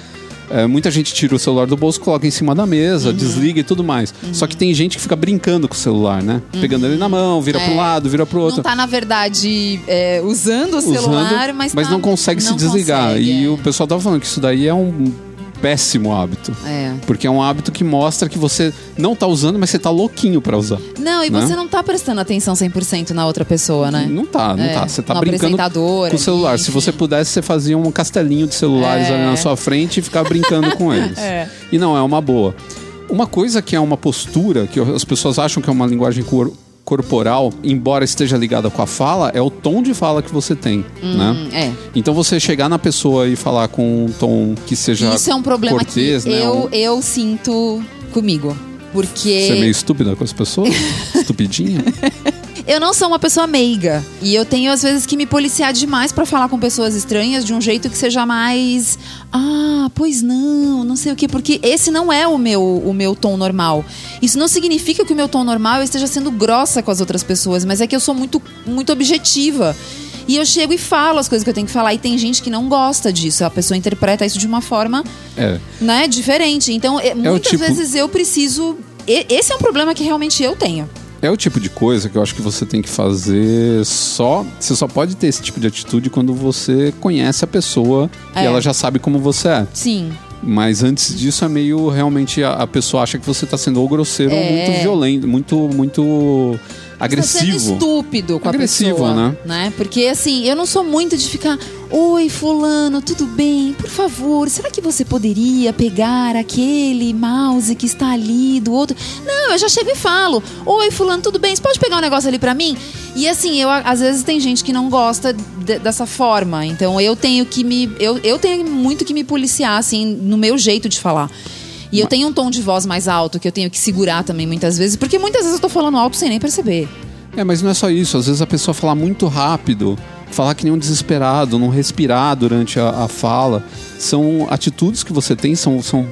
é, muita gente tira o celular do bolso, coloca em cima da mesa, Uhum. desliga e tudo mais. Só que tem gente que fica brincando com o celular, né? Pegando ele na mão, vira para um É. lado, vira pro outro. Não tá, na verdade, é, usando o celular, usando, mas, tá- não consegue se não desligar. consegue, e é. o pessoal tava falando que isso daí é um péssimo hábito. É. Porque é um hábito que mostra que você não tá usando, mas você tá louquinho pra usar. Não, e Né? você não tá prestando atenção 100% na outra pessoa, né? Não tá, não É, tá. Você tá no brincando com o celular. Se você pudesse, você fazia um castelinho de celulares É. ali na sua frente e ficar brincando com [LAUGHS] eles. É. E não é uma boa. Uma coisa que é uma postura, que as pessoas acham que é uma linguagem cor- corporal, embora esteja ligada com a fala, é o tom de fala que você tem, né? Hum, É. Então você chegar na pessoa e falar com um tom que seja Isso é um problema cortês, que né? eu, eu sinto comigo. Porque Você é meio estúpida com as pessoas? [LAUGHS] Estupidinha? Eu não sou uma pessoa meiga. E eu tenho, às vezes, que me policiar demais pra falar com pessoas estranhas de um jeito que seja mais. Ah, pois não, não sei o quê. Porque esse não é o meu, o meu tom normal. Isso não significa que o meu tom normal eu esteja sendo grossa com as outras pessoas, mas é que eu sou muito, muito objetiva. E eu chego e falo as coisas que eu tenho que falar. E tem gente que não gosta disso. A pessoa interpreta isso de uma forma É. né, diferente. Então, é, muitas tipo- vezes eu preciso. Esse é um problema que realmente eu tenho. É o tipo de coisa que eu acho que você tem que fazer só. Você só pode ter esse tipo de atitude quando você conhece a pessoa e É. ela já sabe como você é. Sim. Mas antes disso é meio realmente a, a pessoa acha que você tá sendo ou grosseiro ou É. muito violento, muito, muito Tá sendo agressivo. estúpido com Agressivo, a pessoa. né? Porque assim, eu não sou muito de ficar. Oi, fulano, tudo bem? Por favor, será que você poderia pegar aquele mouse que está ali do outro? Não, eu já chego e falo. Oi, fulano, tudo bem? Você pode pegar um negócio ali pra mim? E assim, eu às vezes tem gente que não gosta de- dessa forma. Então eu tenho que me. Eu, eu tenho muito que me policiar, assim, no meu jeito de falar. E eu tenho um tom de voz mais alto que eu tenho que segurar também muitas vezes, porque muitas vezes eu tô falando alto sem nem perceber. É, mas não é só isso. Às vezes a pessoa falar muito rápido, falar que nem um desesperado, não respirar durante a, a fala, são atitudes que você tem, são, são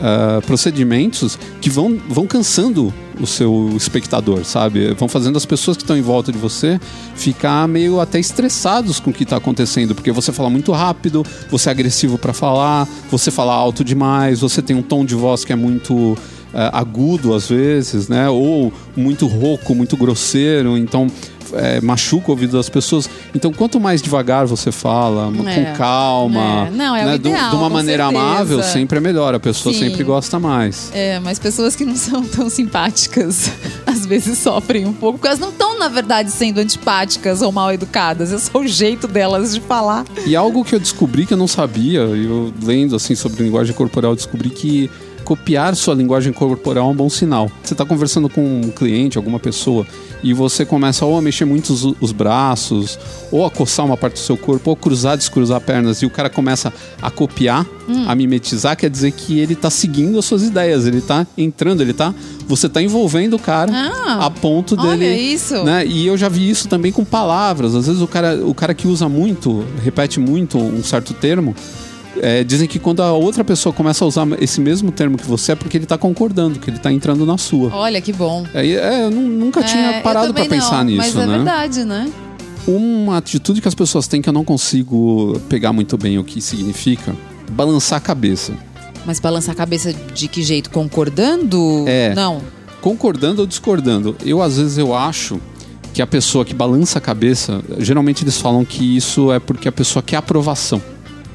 ah, procedimentos que vão, vão cansando o seu espectador, sabe? Vão fazendo as pessoas que estão em volta de você ficar meio até estressados com o que está acontecendo, porque você fala muito rápido, você é agressivo para falar, você fala alto demais, você tem um tom de voz que é muito é, agudo às vezes, né? Ou muito rouco, muito grosseiro, então é, machuca o ouvido das pessoas. Então, quanto mais devagar você fala, É. com calma, É. Não, é né? ideal, de uma maneira certeza. amável, sempre é melhor. A pessoa Sim. sempre gosta mais. É, mas pessoas que não são [LAUGHS] tão simpáticas [LAUGHS] às vezes sofrem um pouco, porque elas não estão, na verdade, sendo antipáticas ou mal educadas. É só o jeito delas de falar. E algo que eu descobri que eu não sabia, eu lendo assim sobre linguagem corporal, eu descobri que copiar sua linguagem corporal é um bom sinal. Você está conversando com um cliente, alguma pessoa, e você começa ou a mexer muito os, os braços, ou a coçar uma parte do seu corpo, ou cruzar, descruzar pernas, e o cara começa a copiar, Hum. a mimetizar, quer dizer que ele está seguindo as suas ideias, ele está entrando, ele tá. Você está envolvendo o cara Ah, a ponto olha dele. isso. Né? E eu já vi isso também com palavras. Às vezes o cara, o cara que usa muito, repete muito um certo termo, é, dizem que quando a outra pessoa começa a usar esse mesmo termo que você é porque ele tá concordando, que ele tá entrando na sua. Olha que bom. Aí, é, eu nu- nunca É, tinha parado também pensar não, nisso, Mas é né? verdade, né? Uma atitude que as pessoas têm que eu não consigo pegar muito bem o que significa, balançar a cabeça. Mas balançar a cabeça de que jeito? Concordando? É. Não. concordando ou discordando. Eu, às vezes, eu acho que a pessoa que balança a cabeça, geralmente eles falam que isso é porque a pessoa quer aprovação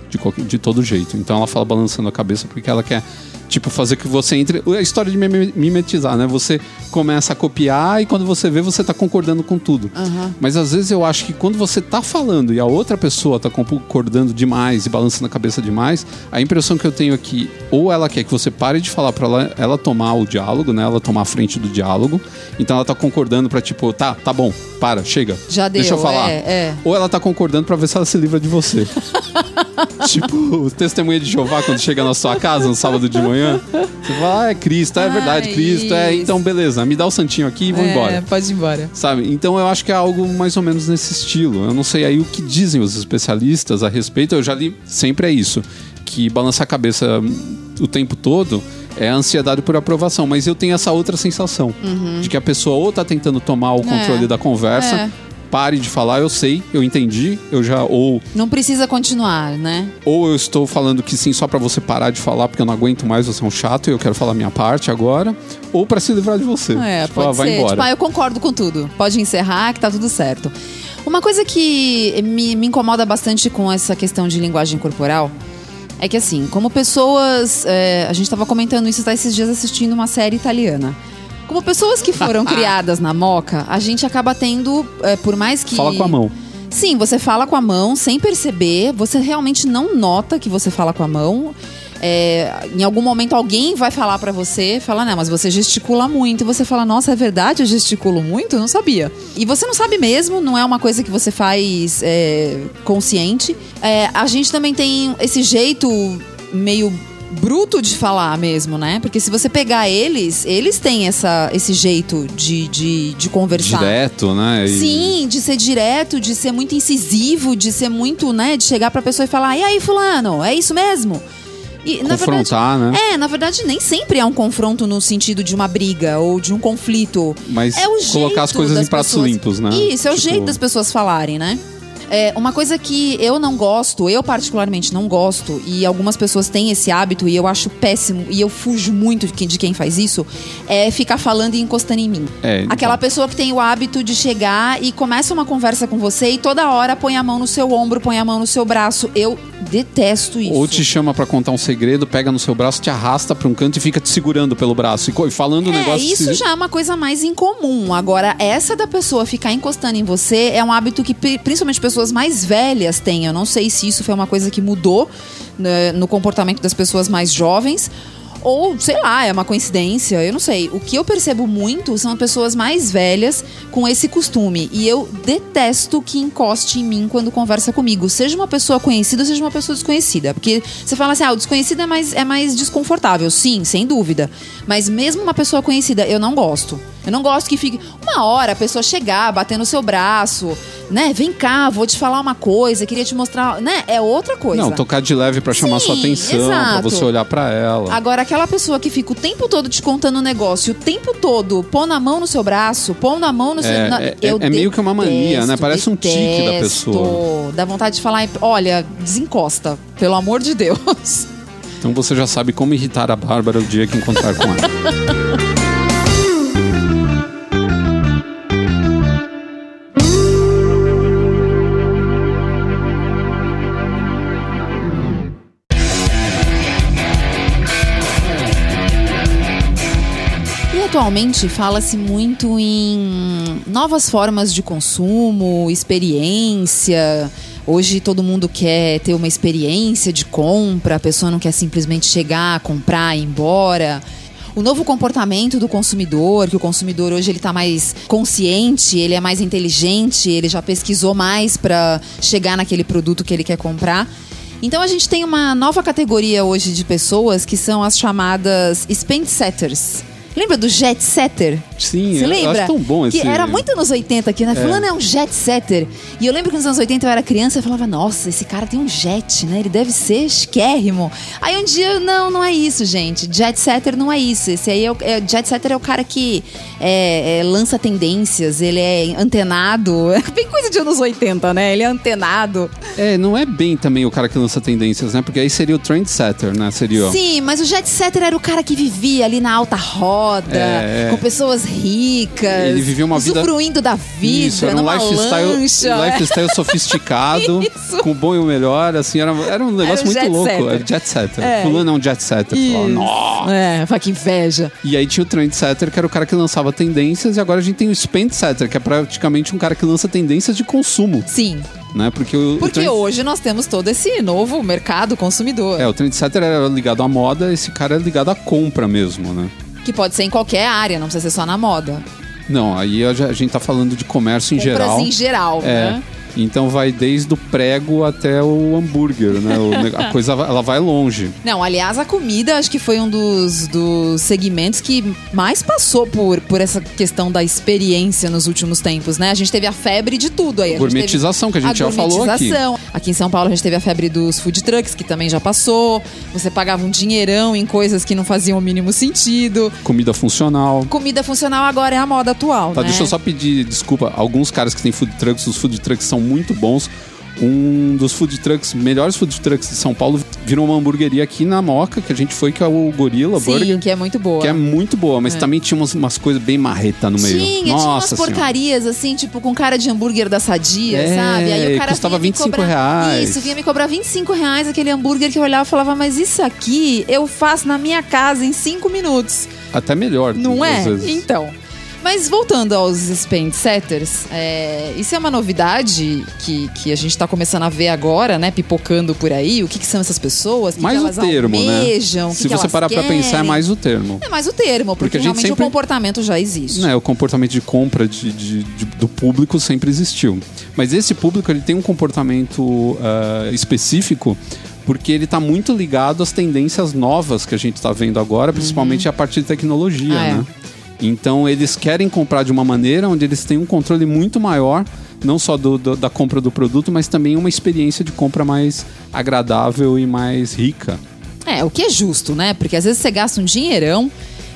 de, qualquer- de todo jeito. Então ela fala balançando a cabeça porque ela quer, tipo, fazer que você entre. A história de mime- mimetizar, né? Você começa a copiar e quando você vê, você tá concordando com tudo. Aham. Mas às vezes eu acho que quando você tá falando e a outra pessoa tá concordando demais e balançando a cabeça demais, a impressão que eu tenho é que ou ela quer que você pare de falar pra ela, ela tomar o diálogo, né? Ela tomar a frente do diálogo. Então ela tá concordando pra tipo, tá, tá bom, para, chega. Já deu. Deixa eu falar. É, é. Ou ela tá concordando pra ver se ela se livra de você. [LAUGHS] tipo, o testemunha de Jeová quando chega na sua casa no sábado de manhã. [LAUGHS] Você fala, ah, é Cristo, é Ah, verdade, Cristo, é. isso. Então, beleza, me dá o santinho aqui e vou É, embora. Pode ir embora. Sabe? Então eu acho que é algo mais ou menos nesse estilo. Eu não sei aí o que dizem os especialistas a respeito. Eu já li, sempre é isso. Que balançar a cabeça o tempo todo é a ansiedade por aprovação. Mas eu tenho essa outra sensação. De que a pessoa ou tá tentando tomar o controle da conversa. É. pare de falar, eu sei, eu entendi, eu já ou Não precisa continuar, né? ou eu estou falando que sim só pra você parar de falar porque eu não aguento mais, você é um chato e eu quero falar minha parte agora, ou pra se livrar de você. É, tipo, ah, pode vai ser. embora. Tipo, ah, eu concordo com tudo. Pode encerrar que tá tudo certo. Uma coisa que me, me incomoda bastante com essa questão de linguagem corporal é que, assim, como pessoas. é, a gente tava comentando isso tá esses dias assistindo uma série italiana. Como pessoas que foram [LAUGHS] criadas na moca, a gente acaba tendo, é, por mais que. Fala com a mão. Sim, você fala com a mão sem perceber, você realmente não nota que você fala com a mão. É, em algum momento alguém vai falar pra você, fala, não, mas você gesticula muito. E você fala, nossa, é verdade, eu gesticulo muito? Eu não sabia. E você não sabe mesmo, não é uma coisa que você faz é, consciente. É, a gente também tem esse jeito meio bruto de falar mesmo, né? Porque se você pegar eles, eles têm essa, esse jeito de, de, de conversar. Direto, né? E- Sim, de ser direto, de ser muito incisivo, de ser muito, né, de chegar pra pessoa e falar: "E aí, fulano, é isso mesmo?" E na verdade, Confrontar, né? é, na verdade nem sempre é um confronto no sentido de uma briga ou de um conflito. Mas é o colocar as coisas em pratos pessoas- limpos, né? Isso, é o Tipo- jeito das pessoas falarem, né? É, uma coisa que eu não gosto, eu particularmente não gosto, e algumas pessoas têm esse hábito e eu acho péssimo, e eu fujo muito de quem, faz isso, é ficar falando e encostando em mim. É, então. Aquela pessoa que tem o hábito de chegar e começa uma conversa com você e toda hora põe a mão no seu ombro, põe a mão no seu braço. Eu detesto isso. Ou te chama pra contar um segredo, pega no seu braço, te arrasta pra um canto e fica te segurando pelo braço. E falando um É, negócio... isso se- já é uma coisa mais incomum. Agora, essa da pessoa ficar encostando em você é um hábito que pri- principalmente pessoas mais velhas têm. Eu não sei se isso foi uma coisa que mudou né, no comportamento das pessoas mais jovens. Ou, sei lá, é uma coincidência, eu não sei. O que eu percebo muito são pessoas mais velhas com esse costume. E eu detesto que encoste em mim quando conversa comigo. Seja uma pessoa conhecida, seja uma pessoa desconhecida. Porque você fala assim, ah, o desconhecido é mais, é mais desconfortável. Sim, sem dúvida. Mas mesmo uma pessoa conhecida, eu não gosto. Eu não gosto que fique uma hora a pessoa chegar, bater no seu braço, né? Vem cá, vou te falar uma coisa, queria te mostrar, né? É outra coisa. Não, tocar de leve pra chamar Sim, sua atenção, pra exato. você olhar pra ela. Agora, aquela pessoa que fica o tempo todo te contando um negócio, o tempo todo pondo a mão no seu braço, pondo a mão no seu. É, na- é- eu é meio que uma mania, né? detesto, Parece um tique da detesto. pessoa. Dá vontade de falar, olha, desencosta, pelo amor de Deus. Então você já sabe como irritar a Bárbara o dia que encontrar com ela. [LAUGHS] atualmente fala-se muito em novas formas de consumo, experiência. Hoje todo mundo quer ter uma experiência de compra, a pessoa não quer simplesmente chegar, comprar e ir embora. O novo comportamento do consumidor, que o consumidor hoje ele está mais consciente, ele é mais inteligente, ele já pesquisou mais para chegar naquele produto que ele quer comprar. Então a gente tem uma nova categoria hoje de pessoas que são as chamadas spend setters. Lembra do jet setter? Sim, Você eu lembra? acho tão bom esse... Que era muito anos 80 aqui, né? Fulano é um jet setter. E eu lembro que nos anos 80 eu era criança e falava, nossa, esse cara tem um jet, né? Ele deve ser chiquérrimo. Aí um dia, não, não é isso, gente. Jet setter não é isso. Esse aí é o é, jet setter é o cara que é, é, lança tendências, ele é antenado. [LAUGHS] É bem coisa de anos 80, né? Ele é antenado. É, não é bem também o cara que lança tendências, né? Porque aí seria o trendsetter, né? Seria... Sim, mas o jet setter era o cara que vivia ali na alta roda, É, é. com pessoas ricas. Ele vivia uma vida- Usufruindo da vida, Isso, era um lifestyle, lancha. lifestyle sofisticado, [LAUGHS] com o bom e o melhor, assim, era, era um negócio o muito louco. setter. Era jet setter. É. Fulano é um jet setter. Você fala, Isso. "Nossa." É, fala que inveja. E aí tinha o trendsetter, que era o cara que lançava tendências, e agora a gente tem o spendsetter, que é praticamente um cara que lança tendências de consumo, Sim, né? Porque o, o porque trend- hoje nós temos todo esse novo mercado consumidor. É, o trendsetter era ligado à moda, esse cara é ligado à compra mesmo, né? Que pode ser em qualquer área, não precisa ser só na moda. Não, aí a, gente tá falando de comércio em Compras geral. em geral, É. né? Então vai desde o prego até o hambúrguer, né? A [LAUGHS] coisa ela vai longe. Não, aliás, a comida acho que foi um dos, dos segmentos que mais passou por, por essa questão da experiência nos últimos tempos, né? A gente teve a febre de tudo aí. A Gourmetização, que a gente já falou aqui. Aqui em São Paulo a gente teve a febre dos food trucks, que também já passou. Você pagava um dinheirão em coisas que não faziam o mínimo sentido. Comida funcional. Comida funcional agora é a moda atual, Tá, né? deixa eu só pedir desculpa. Alguns caras que têm food trucks, os food trucks são muito bons. Um dos food trucks, melhores food trucks de São Paulo, virou uma hamburgueria aqui na Moca, que a gente foi, que é o Gorilla Sim, Burger. que é muito boa. Que é muito boa, mas também tinha umas, umas coisas bem marreta no meio. Tinha, tinha umas Nossa senhora. porcarias, assim, tipo, com cara de hambúrguer da Sadia, É, sabe? Aí o cara custava vinha me 25 cobrar, reais. Isso, vinha me cobrar 25 reais aquele hambúrguer que eu olhava e falava, mas isso aqui eu faço na minha casa em 5 minutos. Até melhor. Não é? vezes. Então. Mas voltando aos spend setters, é, isso é uma novidade que, que a gente está começando a ver agora, né? Pipocando por aí. O que, que são essas pessoas? Que, Mais que o termo, almejam? né? Que Se que você parar pra pensar, é mais o termo. É mais o termo, porque, Porque a gente realmente sempre- o comportamento já existe. Né, o comportamento de compra de, de- de- do público sempre existiu. Mas esse público ele tem um comportamento ah, específico porque ele está muito ligado às tendências novas que a gente está vendo agora, principalmente a partir de tecnologia. Ah, é. Então eles querem comprar de uma maneira onde eles têm um controle muito maior, não só do- do- da compra do produto, mas também uma experiência de compra mais agradável e mais rica. É, o que é justo, né? Porque às vezes você gasta um dinheirão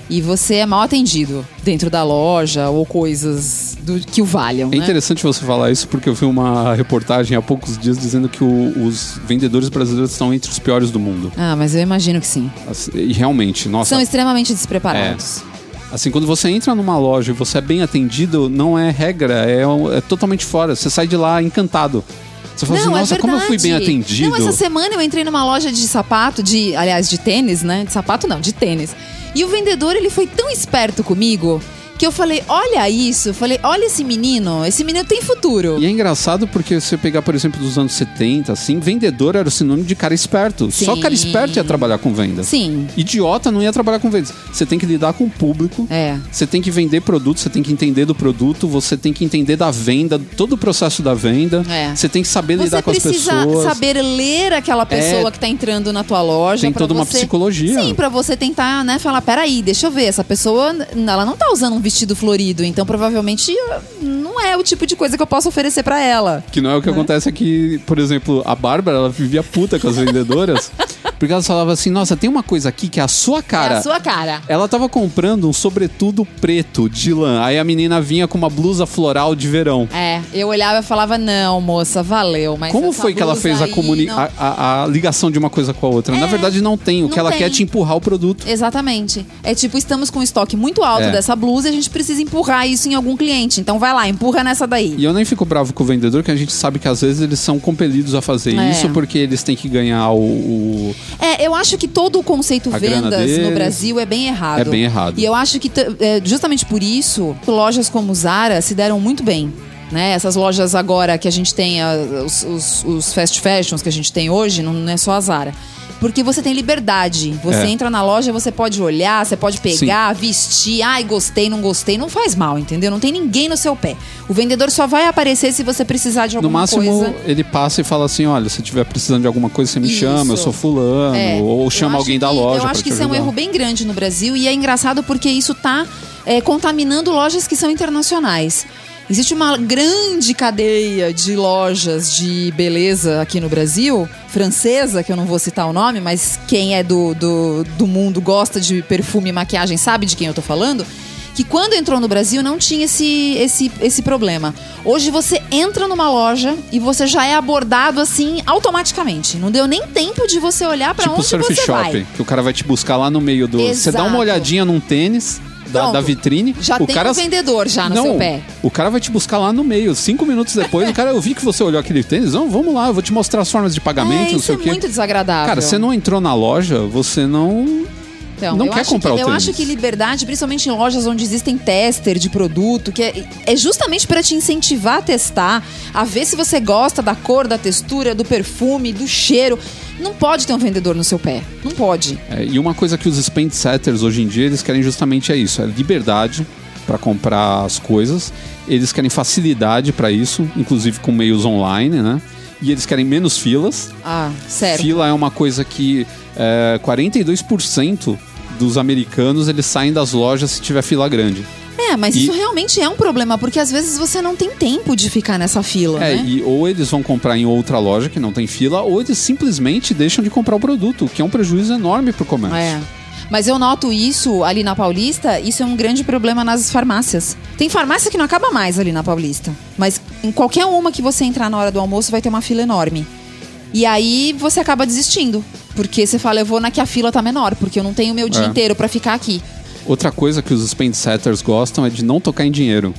e você é mal atendido dentro da loja ou coisas do, que o valham, É né? interessante você falar isso porque eu vi uma reportagem há poucos dias dizendo que o- os vendedores brasileiros estão entre os piores do mundo. Ah, mas eu imagino que sim. E realmente, nossa. São extremamente despreparados. Assim, quando você entra numa loja e você é bem atendido, não é regra, é, é totalmente fora. Você sai de lá encantado. Você fala assim, Não, nossa, é como eu fui bem atendido. Não, essa semana eu entrei numa loja de sapato, de, aliás, de tênis, né? De sapato não, de tênis. E o vendedor, ele foi tão esperto comigo que eu falei, olha isso. Falei, olha esse menino, esse menino tem futuro. E é engraçado porque se você pegar, por exemplo, dos anos 70, assim, vendedor era o sinônimo de cara esperto. Só Sim. cara esperto ia trabalhar com vendas. Sim, Idiota não ia trabalhar com vendas. Você tem que lidar com o público. é. Você tem que vender produto, você tem que entender do produto, você tem que entender da venda, todo o processo da venda. É. Você tem que saber Você lidar com as precisa pessoas. saber ler aquela pessoa É. que tá entrando na tua loja. Tem toda uma você- psicologia. Sim, pra você tentar, né, falar, peraí, deixa eu ver, essa pessoa, ela não tá usando um vestido florido, então provavelmente não é o tipo de coisa que eu posso oferecer pra ela. Que não é o que acontece aqui, por exemplo, a Bárbara, ela vivia puta com as vendedoras, [LAUGHS] porque elas falavam assim: nossa, tem uma coisa aqui que é a sua cara. é a sua cara. Ela tava comprando um sobretudo preto de lã. Aí a menina vinha com uma blusa floral de verão. É, eu olhava e falava, não, moça, valeu, mas Como foi que ela fez a, comuni- não- a, a- a ligação de uma coisa com a outra? Na É, verdade, não tem. O que ela tem. quer é te empurrar o produto. Exatamente. É tipo, estamos com um estoque muito alto É. dessa blusa e a gente precisa empurrar isso em algum cliente. Então vai lá, empurra nessa daí. E eu nem fico bravo com o vendedor, que a gente sabe que às vezes eles são compelidos a fazer É. isso porque eles têm que ganhar o. o- É, eu acho que todo o conceito A vendas no Brasil é bem errado. É bem errado. E eu acho que é, justamente por isso, lojas como Zara se deram muito bem. Né? Essas lojas agora que a gente tem, os, os- os fast fashions que a gente tem hoje, não é só a Zara. Porque você tem liberdade. Você É. entra na loja, você pode olhar, você pode pegar, vestir. Ai, gostei, não gostei. Não faz mal, entendeu? Não tem ninguém no seu pé. O vendedor só vai aparecer se você precisar de No alguma máximo, coisa. ele passa e fala assim: olha, se tiver precisando de alguma coisa, você me Isso. chama, eu sou fulano. É, ou chama alguém da que- loja. Eu acho que isso é um erro bem grande no Brasil e é engraçado porque isso tá é, contaminando lojas que são internacionais. Existe uma grande cadeia de lojas de beleza aqui no Brasil, francesa, que eu não vou citar o nome, mas quem é do, do, do mundo gosta de perfume e maquiagem sabe de quem eu tô falando. Que quando entrou no Brasil não tinha esse, esse, esse problema. Hoje você entra numa loja e você já é abordado assim automaticamente. Não deu nem tempo de você olhar pra Tipo onde surf você shop, vai. que o cara vai te buscar lá no meio do. Você dá uma Exato. olhadinha num tênis da, da vitrine. Já o tem cara um vendedor já no não, seu pé. O cara vai te buscar lá no meio. Cinco minutos depois, o cara, eu vi que você olhou aquele tênis. Não, vamos lá, eu vou te mostrar as formas de pagamento, é, não sei é o quê. muito desagradável. Cara, você não entrou na loja, você não. Então, não eu quer acho comprar que, o Eu tênis. acho que liberdade, principalmente em lojas onde existem tester de produto, que é, é justamente para te incentivar a testar, a ver se você gosta da cor, da textura, do perfume, do cheiro. Não pode ter um vendedor no seu pé. Não pode. É, e uma coisa que os spend setters hoje em dia eles querem justamente é isso: é liberdade para comprar as coisas. Eles querem facilidade para isso, inclusive com meios online, né? E eles querem menos filas. Ah, sério. Fila é uma coisa que é, 42% dos americanos eles saem das lojas se tiver fila grande. É, mas E- isso realmente é um problema, porque às vezes você não tem tempo de ficar nessa fila, É, né? e ou eles vão comprar em outra loja que não tem fila, ou eles simplesmente deixam de comprar o produto, o que é um prejuízo enorme pro comércio. É. Mas eu noto isso ali na Paulista, isso é um grande problema nas farmácias. Tem farmácia que não acaba mais ali na Paulista. Mas em qualquer uma que você entrar na hora do almoço vai ter uma fila enorme. E aí você acaba desistindo. Porque você fala, eu vou na que a fila tá menor, porque eu não tenho meu dia É. inteiro pra ficar aqui. Outra coisa que os spend setters gostam é de não tocar em dinheiro.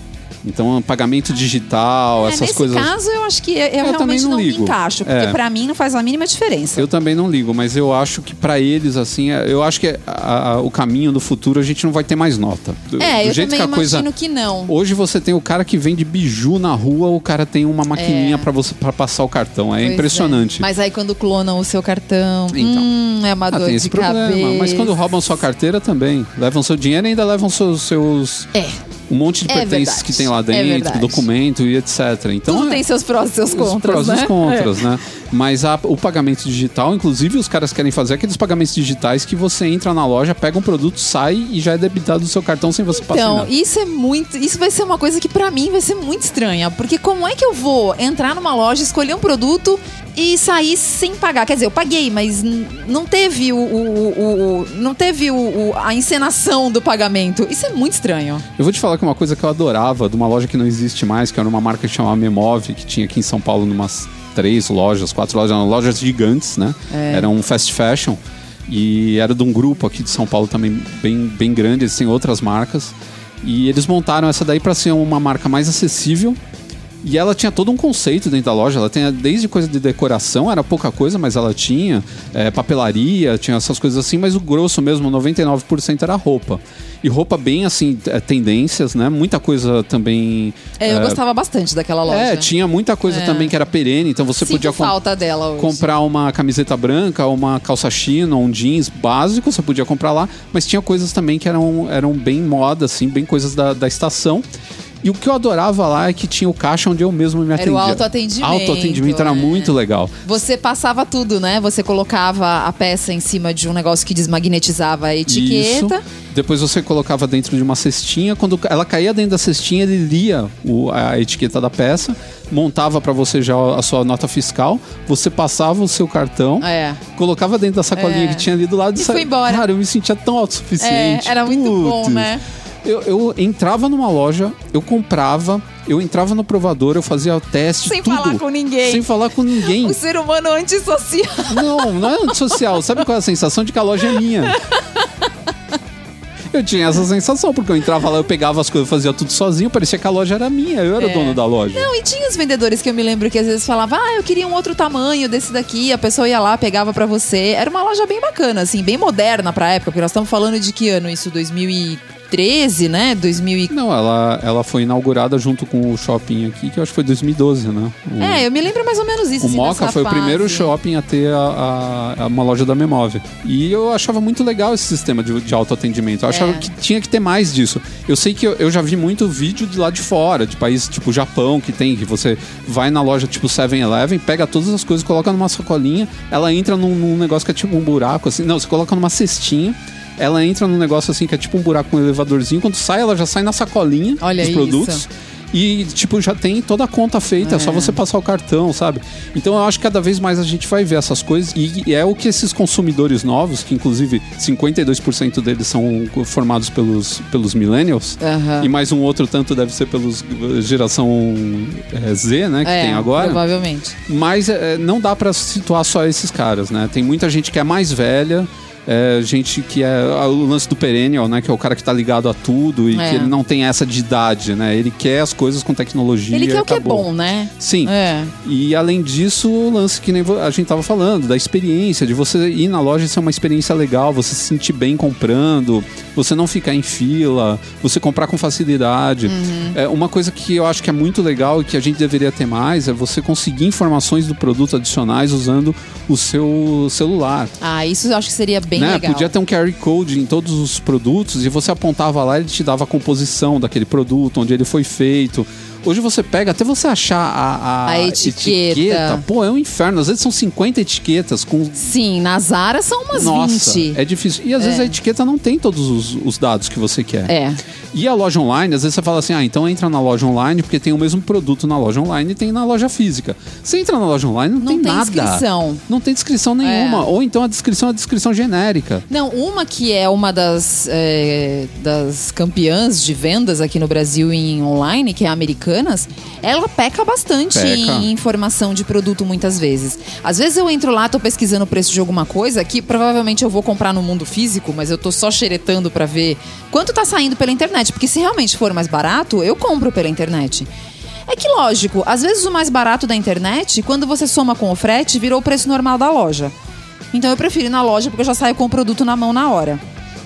Então, pagamento digital, É, essas nesse coisas. caso, eu acho que eu, também realmente não não, me ligo. encaixo. Porque É. pra mim não faz a mínima diferença. Eu também não ligo, mas eu acho que pra eles, assim, é- eu acho que é a- a- o caminho do futuro a gente não vai ter mais nota. Do, é, do eu jeito também que a coisa. imagino que não. Hoje você tem o cara que vende biju na rua, o cara tem uma maquininha É. pra você para passar o cartão. É Pois impressionante. Mas aí quando clonam o seu cartão, Então. hum, é uma Ah, dor tem de esse problema. cabeça. Mas quando roubam sua carteira também. Levam seu dinheiro e ainda levam seus. seus É, um monte de É pertences verdade. que tem lá É dentro, verdade. documento e etc. Então tudo é- tem seus prós e seus os contras, prós e né? os contras, né? Mas a- o pagamento digital, inclusive, os caras querem fazer aqueles pagamentos digitais que você entra na loja, pega um produto, sai e já é debitado do seu cartão sem você passar Então, nada. isso é muito. Isso vai ser uma coisa que pra mim vai ser muito estranha. Porque como é que eu vou entrar numa loja, escolher um produto e sair sem pagar? Quer dizer, eu paguei, mas não teve o. o- o- não teve o- o- a encenação do pagamento. Isso é muito estranho. Eu vou te falar que uma coisa que eu adorava de uma loja que não existe mais, que era uma marca que chamava Memove, que tinha aqui em São Paulo numas três lojas, quatro lojas, eram lojas gigantes, né? É. Era um fast fashion. E era de um grupo aqui de São Paulo também bem, bem grande, eles têm outras marcas. E eles montaram essa daí para ser uma marca mais acessível. E ela tinha todo um conceito dentro da loja. Ela tinha desde coisa de decoração, era pouca coisa, mas ela tinha é, papelaria, tinha essas coisas assim, mas o grosso mesmo, 99% era roupa. E roupa bem assim, é, tendências, né? Muita coisa também. É, eu gostava bastante daquela loja. É, tinha muita coisa É. também que era perene, então você Sinto podia falta dela hoje. comprar uma camiseta branca, uma calça chino, um jeans básico, você podia comprar lá, mas tinha coisas também que eram, eram bem moda, assim, bem coisas da, da estação. E o que eu adorava lá é que tinha o caixa onde eu mesmo me Era o atendia. autoatendimento, Autoatendimento era é. muito legal. Você passava tudo, né? Você colocava a peça em cima de um negócio que desmagnetizava a etiqueta. Isso. Depois você colocava dentro de uma cestinha. Quando ela caía dentro da cestinha, ele lia o- a etiqueta da peça, montava para você já a sua nota fiscal, você passava o seu cartão, É. colocava dentro da sacolinha É. que tinha ali do lado E sa- foi embora. Cara, eu me sentia tão autossuficiente. É, era muito bom, né? Eu, eu entrava numa loja, eu comprava, eu entrava no provador, eu fazia o teste, Sem tudo. falar com ninguém. Sem falar com ninguém. O ser humano antissocial. Não, não é antissocial. Sabe qual é a sensação de que a loja é minha? Eu tinha essa sensação, porque eu entrava lá, eu pegava as coisas, fazia tudo sozinho, parecia que a loja era minha, eu era o É. dono da loja. Não, e tinha os vendedores que eu me lembro que às vezes falavam, ah, eu queria um outro tamanho desse daqui, a pessoa ia lá, pegava pra você. Era uma loja bem bacana, assim, bem moderna pra época, porque nós estamos falando de que ano isso? 2013, né? 2000 e... Não, ela, ela foi inaugurada junto com o shopping aqui, que eu acho que foi 2012, né? O, É, eu me lembro mais ou menos isso. o assim, Moca foi o fase. primeiro shopping a ter a, a- a- uma loja da Memove. E eu achava muito legal esse sistema de, de autoatendimento. Eu achava É. que tinha que ter mais disso. Eu sei que eu, eu já vi muito vídeo de lá de fora, de países tipo Japão, que tem, que você vai na loja tipo 7-Eleven, pega todas as coisas, coloca numa sacolinha, ela entra num, num negócio que é tipo um buraco, assim. Não, você coloca numa cestinha. Ela entra num negócio assim que é tipo um buraco com um elevadorzinho. Quando sai, ela já sai na sacolinha Olha dos isso. produtos. E, tipo, já tem toda a conta feita, é. só você passar o cartão, sabe? Então eu acho que cada vez mais a gente vai ver essas coisas. E, é o que esses consumidores novos, que inclusive 52% deles são formados pelos, pelos millennials, e mais um outro tanto deve ser pelos geração é, Z, né, que É, tem agora. Provavelmente. Mas é, não dá pra situar só esses caras, né? Tem muita gente que é mais velha, é, gente que é o lance do perennial, né? Que é o cara que tá ligado a tudo e É. que ele não tem essa de idade, né? Ele quer as coisas com tecnologia. Ele quer o que é bom, né? Sim. É. E além disso, o lance que nem a gente tava falando, da experiência, de você ir na loja e ser uma experiência legal, você se sentir bem comprando, você não ficar em fila, você comprar com facilidade. Uhum. É, uma coisa que eu acho que é muito legal e que a gente deveria ter mais é você conseguir informações do produto adicionais usando o seu celular. Ah, isso eu acho que seria bem bem né? legal. Podia ter um QR Code em todos os produtos e você apontava lá e ele te dava a composição daquele produto, onde ele foi feito. Hoje você pega, até você achar a, a, A etiqueta. pô, é um inferno. Às vezes são 50 etiquetas com. Sim, na Zara são umas Nossa, 20. é difícil. E às vezes a etiqueta não tem todos os, os dados que você quer. É. E a loja online, às vezes você fala assim, ah, então entra na loja online porque tem o mesmo produto na loja online e tem na loja física. Você entra na loja online, não, Não tem, tem nada. descrição. Não tem descrição nenhuma. É. Ou então a descrição é a descrição genérica. Não, uma que é uma das, é, das campeãs de vendas aqui no Brasil em online, que é a Americanas, ela peca bastante Peca. em informação de produto muitas vezes. Às vezes eu entro lá, tô pesquisando o preço de alguma coisa que provavelmente eu vou comprar no mundo físico, mas eu tô só xeretando pra ver quanto tá saindo pela internet. Porque se realmente for mais barato, eu compro pela internet. É que lógico, às vezes o mais barato da internet, quando você soma com o frete, virou o preço normal da loja. Então eu prefiro ir na loja porque eu já saio com o produto na mão na hora.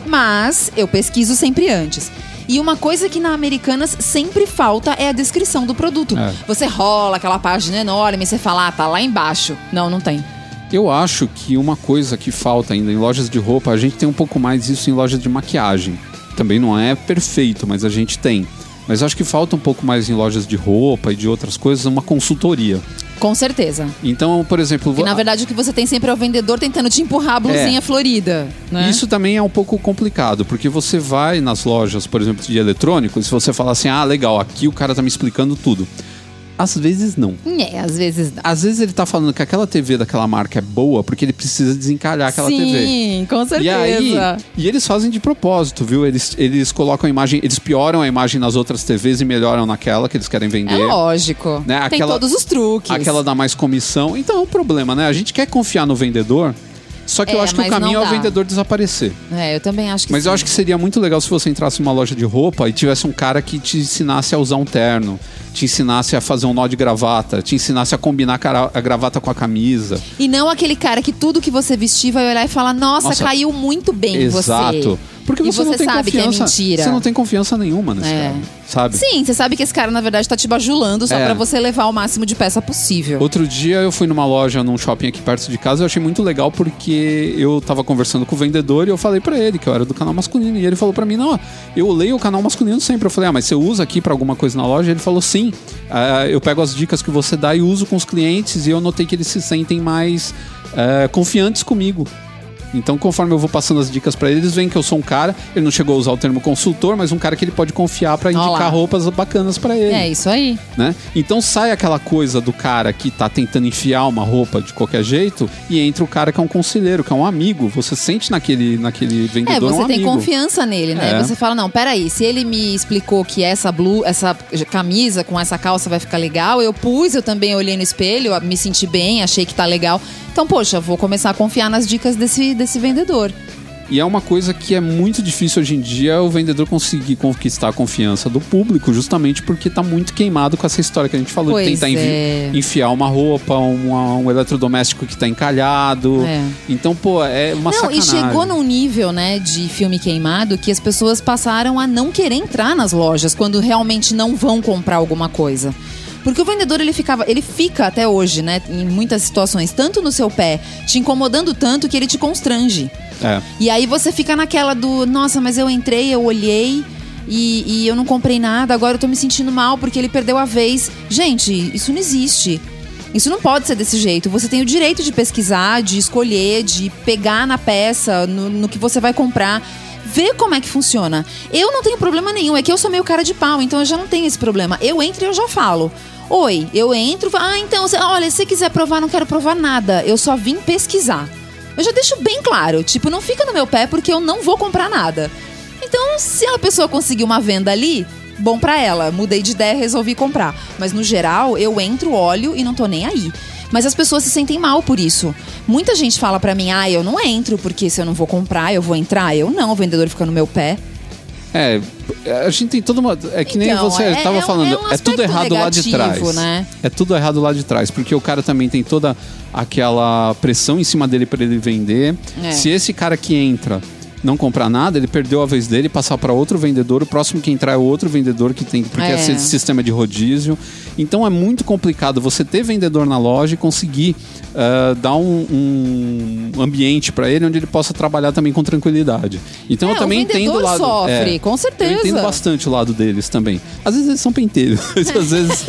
Mas eu pesquiso sempre antes. E uma coisa que na Americanas sempre falta é a descrição do produto. É. Você rola aquela página enorme e você fala, ah, tá lá embaixo. Não, não tem. Eu acho que uma coisa que falta ainda em lojas de roupa, a gente tem um pouco mais isso em lojas de maquiagem. Também não é perfeito, mas a gente tem. Mas acho que falta um pouco mais em lojas de roupa e de outras coisas uma consultoria. Com certeza. Então, por exemplo, Porque na verdade o que você tem sempre é o vendedor tentando te empurrar a blusinha É. florida. Né? Isso também é um pouco complicado, porque você vai nas lojas, por exemplo, de eletrônicos, e você fala assim: ah, legal, aqui o cara tá me explicando tudo. Às vezes não. É, às vezes dá. Às vezes ele tá falando que aquela TV daquela marca é boa porque ele precisa desencalhar aquela Sim, TV. com certeza. E aí, e eles fazem de propósito, viu? Eles, eles colocam a imagem, eles pioram a imagem nas outras TVs e melhoram naquela que eles querem É vender. lógico. Né, Tem aquela- todos os truques. Aquela dá mais comissão. Então é um problema, né? A gente quer confiar no vendedor, só que eu É, acho que o mas não caminho é o dá. vendedor desaparecer. É, eu também acho que Mas sim. eu acho que seria muito legal se você entrasse numa loja de roupa e tivesse um cara que te ensinasse a usar um terno, te ensinasse a fazer um nó de gravata, te ensinasse a combinar a cara- a gravata com a camisa. E não aquele cara que tudo que você vestir vai olhar e falar, nossa, Nossa, caiu muito bem em você. Exato. Porque e você, não tem sabe confiança. que é mentira. Você não tem confiança nenhuma nesse É. cara, sabe? Sim, você sabe que esse cara, na verdade, tá te bajulando só É. pra você levar o máximo de peça possível. Outro dia eu fui numa loja, num shopping aqui perto de casa, eu achei muito legal porque eu tava conversando com o vendedor e eu falei pra ele que eu era do canal masculino. E ele falou pra mim: Não, eu leio o canal masculino sempre. Eu falei: Ah, mas você usa aqui pra alguma coisa na loja? Ele falou: Sim. Ah, eu pego as dicas que você dá e uso com os clientes e eu notei que eles se sentem mais eh, confiantes comigo. Então, conforme eu vou passando as dicas pra eles, eles veem que eu sou um cara. Ele não chegou a usar o termo consultor, mas um cara que ele pode confiar lá. indicar roupas bacanas pra ele É isso aí. né? Então sai aquela coisa do cara que tá tentando enfiar uma roupa de qualquer jeito e entra o cara que é um conselheiro, que é um amigo. Você sente naquele, naquele É, vendedor você um tem amigo. confiança nele, né? É. Você fala, não, peraí, se ele me explicou que essa blue, essa camisa com essa calça vai ficar legal, eu pus, eu também olhei no espelho, me senti bem, achei que tá legal. Então, poxa, vou começar a confiar nas dicas desse, desse vendedor. E é uma coisa que é muito difícil hoje em dia o vendedor conseguir conquistar a confiança do público, justamente porque tá muito queimado com essa história que a gente falou de Pois tentar envi- é. enfiar uma roupa, uma- um eletrodoméstico que tá encalhado. É. Então, pô, é uma não, e sacanagem. chegou num nível, né, de filme queimado que as pessoas passaram a não querer entrar nas lojas quando realmente não vão comprar alguma coisa. Porque o vendedor ele ficava, ele fica até hoje, né, em muitas situações, tanto no seu pé, te incomodando tanto que ele te constrange. É. E aí você fica naquela do, nossa, mas eu entrei, eu olhei e, e eu não comprei nada, agora eu tô me sentindo mal porque ele perdeu a vez. Gente, isso não existe. Isso não pode ser desse jeito. Você tem o direito de pesquisar, de escolher, de pegar na peça, no, no que você vai comprar. Ver como é que funciona. Eu não tenho problema nenhum, é que eu sou meio cara de pau, então eu já não tenho esse problema. Eu entro e eu já falo. Oi, eu entro, ah, então, olha, se você quiser provar, não quero provar nada. Eu só vim pesquisar. Eu já deixo bem claro, tipo, não fica no meu pé porque eu não vou comprar nada. Então, se a pessoa conseguir uma venda ali, bom pra ela. Mudei de ideia, resolvi comprar. Mas no geral, eu entro, olho e não tô nem aí. Mas as pessoas se sentem mal por isso. Muita gente fala pra mim: "Ah, eu não entro porque se eu não vou comprar, eu vou entrar". Eu não, o vendedor fica no meu pé. É, a gente tem toda uma. É que nem Então, você é- estava é um- falando, é é, um tudo aspecto errado lá de negativo, trás. né? É tudo errado lá de trás, porque o cara também tem toda aquela pressão em cima dele para ele vender. É. Se esse cara que entra não comprar nada, ele perdeu a vez dele, passar para outro vendedor, o próximo que entrar é outro vendedor que tem, porque é, É. esse sistema de rodízio. Então é muito complicado você ter vendedor na loja e conseguir ah, dar um, um ambiente para ele onde ele possa trabalhar também com tranquilidade. Então É, eu também o entendo o lado. sofre, é, com certeza. Eu entendo bastante o lado deles também. Às vezes eles são penteiros, [LAUGHS] às vezes,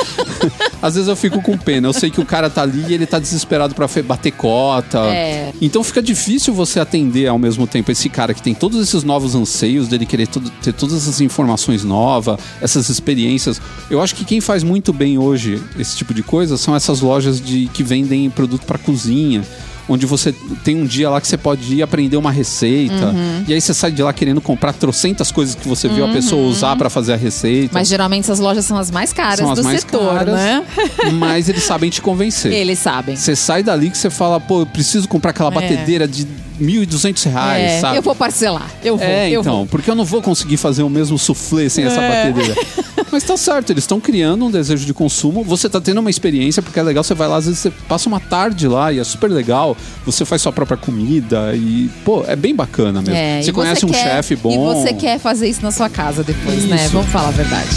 [LAUGHS] às vezes eu fico com pena. Eu sei que o cara tá ali e ele tá desesperado para bater cota. É. Então fica difícil você atender ao mesmo tempo esse cara que tem todos esses novos anseios dele querer tudo- ter todas essas informações novas, essas experiências. Eu acho que quem faz muito bem hoje esse tipo de coisa são essas lojas de que vendem produto para cozinha. Onde você tem um dia lá que você pode ir aprender uma receita. Uhum. E aí você sai de lá querendo comprar trocentas coisas que você viu a pessoa usar para fazer a receita. Mas geralmente essas lojas são as mais caras São as do mais setor, caras, né? [LAUGHS] Mas eles sabem te convencer. Eles sabem. Você sai dali que você fala, pô, eu preciso comprar aquela É. batedeira de 1.200 reais, É, sabe? eu vou parcelar. Eu vou. É, eu então, vou. porque eu não vou conseguir fazer o mesmo soufflé sem essa É. batedeira. [LAUGHS] Mas tá certo, eles estão criando um desejo de consumo. Você tá tendo uma experiência, porque é legal, você vai lá, às vezes você passa uma tarde lá e é super legal. Você faz sua própria comida e, pô, é bem bacana mesmo. É, você conhece um quer- chefe bom. E você quer fazer isso na sua casa depois, né? Isso. Vamos falar a verdade.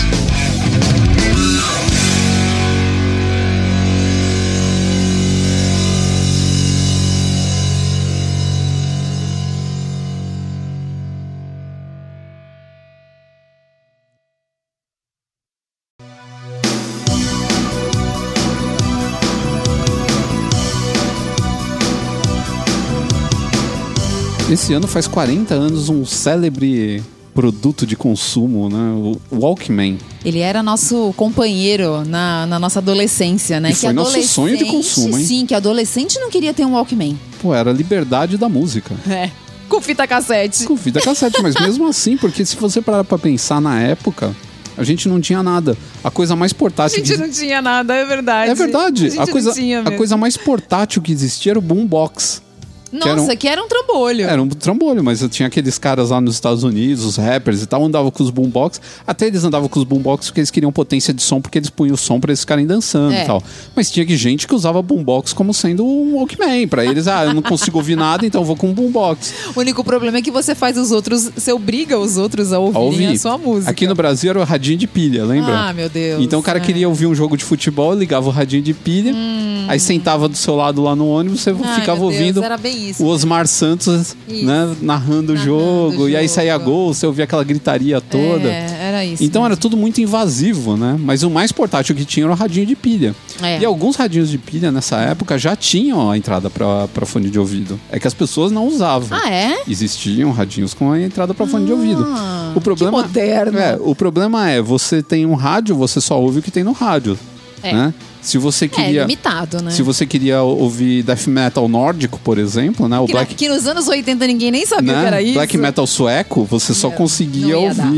Esse ano faz 40 anos um célebre produto de consumo, né? O Walkman. Ele era nosso companheiro na, na nossa adolescência, né? E foi nosso sonho de consumo, hein? Sim, que adolescente não queria ter um Walkman. Pô, era a liberdade da música. É. Com fita cassete. Com fita cassete, mas mesmo assim, porque se você parar pra pensar na época, a gente não tinha nada. A coisa mais A portátil gente que não tinha nada, é verdade. É verdade. A, A coisa, a coisa mais portátil que existia era o boombox. Nossa, era um- que era um trambolho. Era um trambolho, mas eu tinha aqueles caras lá nos Estados Unidos, os rappers e tal, andavam com os boombox. Até eles andavam com os boombox porque eles queriam potência de som, porque eles punham o som pra eles ficarem dançando É. e tal. Mas tinha que gente que usava boombox como sendo um Walkman. Pra eles, ah, eu não consigo ouvir nada, então eu vou com um boombox. O único problema é que você faz os outros, você obriga os outros a A ouvirem ouvir. a sua música. Aqui no Brasil era o radinho de pilha, lembra? Ah, meu Deus. Então o cara É. queria ouvir um jogo de futebol, ligava o radinho de pilha, aí sentava do seu lado lá no ônibus, você Hum. Ai, ficava meu Deus, ouvindo era bem isso. o Osmar Santos né, narrando o Narrando jogo, o e aí jogo. saía gol, você ouvia aquela gritaria toda. É, era isso. Então era mesmo. tudo muito invasivo, né? Mas o mais portátil que tinha era o radinho de pilha. É. E alguns radinhos de pilha nessa época já tinham a entrada para fone de ouvido. É que as pessoas não usavam. Ah, é? Existiam radinhos com a entrada para fone de ouvido. Ah, O problema moderno. É, o problema é, você tem um rádio, você só ouve o que tem no rádio, É. né? Se você É, queria limitado, né? se você queria ouvir death metal nórdico, por exemplo, né, o que, black que nos anos 80 ninguém nem sabia o né, que era isso. black metal sueco, você só conseguia ia dar.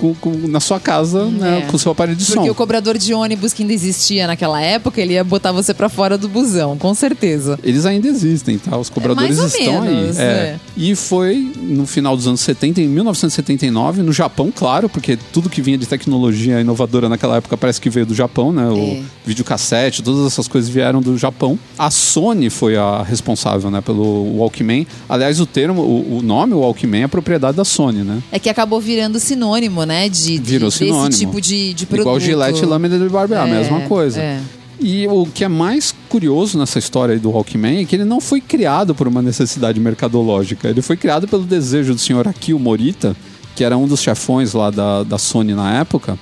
Com- com- na sua casa, né, É. com o seu aparelho de Porque som. o cobrador de ônibus que ainda existia naquela época, ele ia botar você pra fora do busão, com certeza. Eles ainda existem, tá? Os cobradores estão menos, aí. É. é. E foi no final dos anos 70, em 1979, no Japão, claro, porque tudo que vinha de tecnologia inovadora naquela época parece que veio do Japão, né? É. O videocassete, todas essas coisas vieram do Japão. A Sony foi a responsável, né, pelo Walkman. Aliás, o termo, o, o nome Walkman é propriedade da Sony, né? É que acabou virando sinônimo, né? De, de- Virou desse sinônimo. tipo de, de produto. Igual Gillette e lâmina de barbear, a É, mesma coisa. é. E o que é mais curioso nessa história do Walkman é que ele não foi criado por uma necessidade mercadológica. Ele foi criado pelo desejo do senhor Akio Morita, que era um dos chefões lá da, da Sony na época,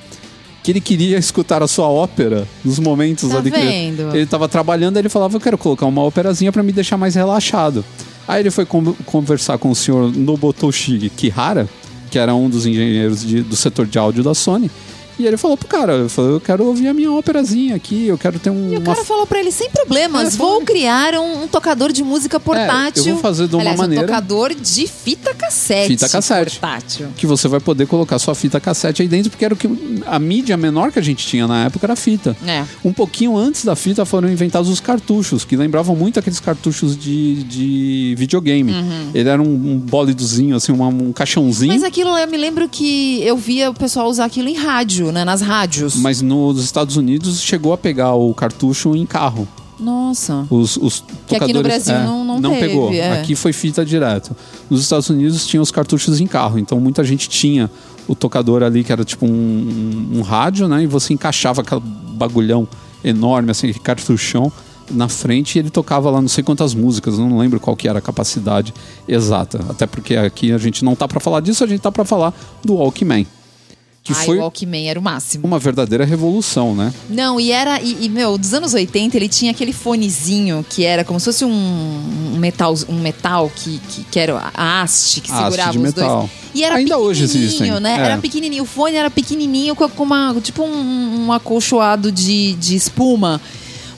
que ele queria escutar a sua ópera nos momentos Tá ali que ele- vendo? estava trabalhando, ele falava, eu quero colocar uma operazinha para me deixar mais relaxado. Aí ele foi con- conversar com o senhor Nobutoshi Kihara, que era um dos engenheiros de- do setor de áudio da Sony, e ele falou pro cara, ele falou, eu quero ouvir a minha operazinha aqui, eu quero ter um, E o uma cara falou pra ele, sem problemas, É, vou criar um, um tocador de música portátil. eu vou fazer de uma Aliás, maneira- um tocador de fita cassete. Fita cassete. Portátil. que você vai poder colocar sua fita cassete aí dentro, porque era o que a mídia menor que a gente tinha na época era a fita. É. Um pouquinho antes da fita foram inventados os cartuchos, que lembravam muito aqueles cartuchos de, de videogame. Uhum. Ele era um, um bólidozinho, assim, uma- um caixãozinho. Mas aquilo eu me lembro que eu via o pessoal usar aquilo em rádio, né? Nas rádios. Mas nos Estados Unidos chegou a pegar o cartucho em carro. Nossa. Os, os Que aqui no tocadores- Brasil é, não- não teve, pegou. é. Aqui foi fita direto. Nos Estados Unidos tinha os cartuchos em carro, então muita gente tinha o tocador ali que era tipo um, um- um rádio, né? E você encaixava aquele bagulhão enorme, assim, cartuchão na frente e ele tocava lá não sei quantas músicas, não lembro qual que era a capacidade exata. Até porque aqui a gente não tá pra falar disso, a gente tá pra falar do Walkman. Que Ai, foi o Walkman era o máximo. uma verdadeira revolução, né? Não, e era. E, e, meu, dos anos 80 ele tinha aquele fonezinho que era como se fosse um, um metal, um metal que, que, que era a haste que Haste segurava de os metal. dois. E era Ainda hoje existem, né? é. Era pequenininho. O fone era pequenininho com uma, tipo um, um acolchoado de, de espuma.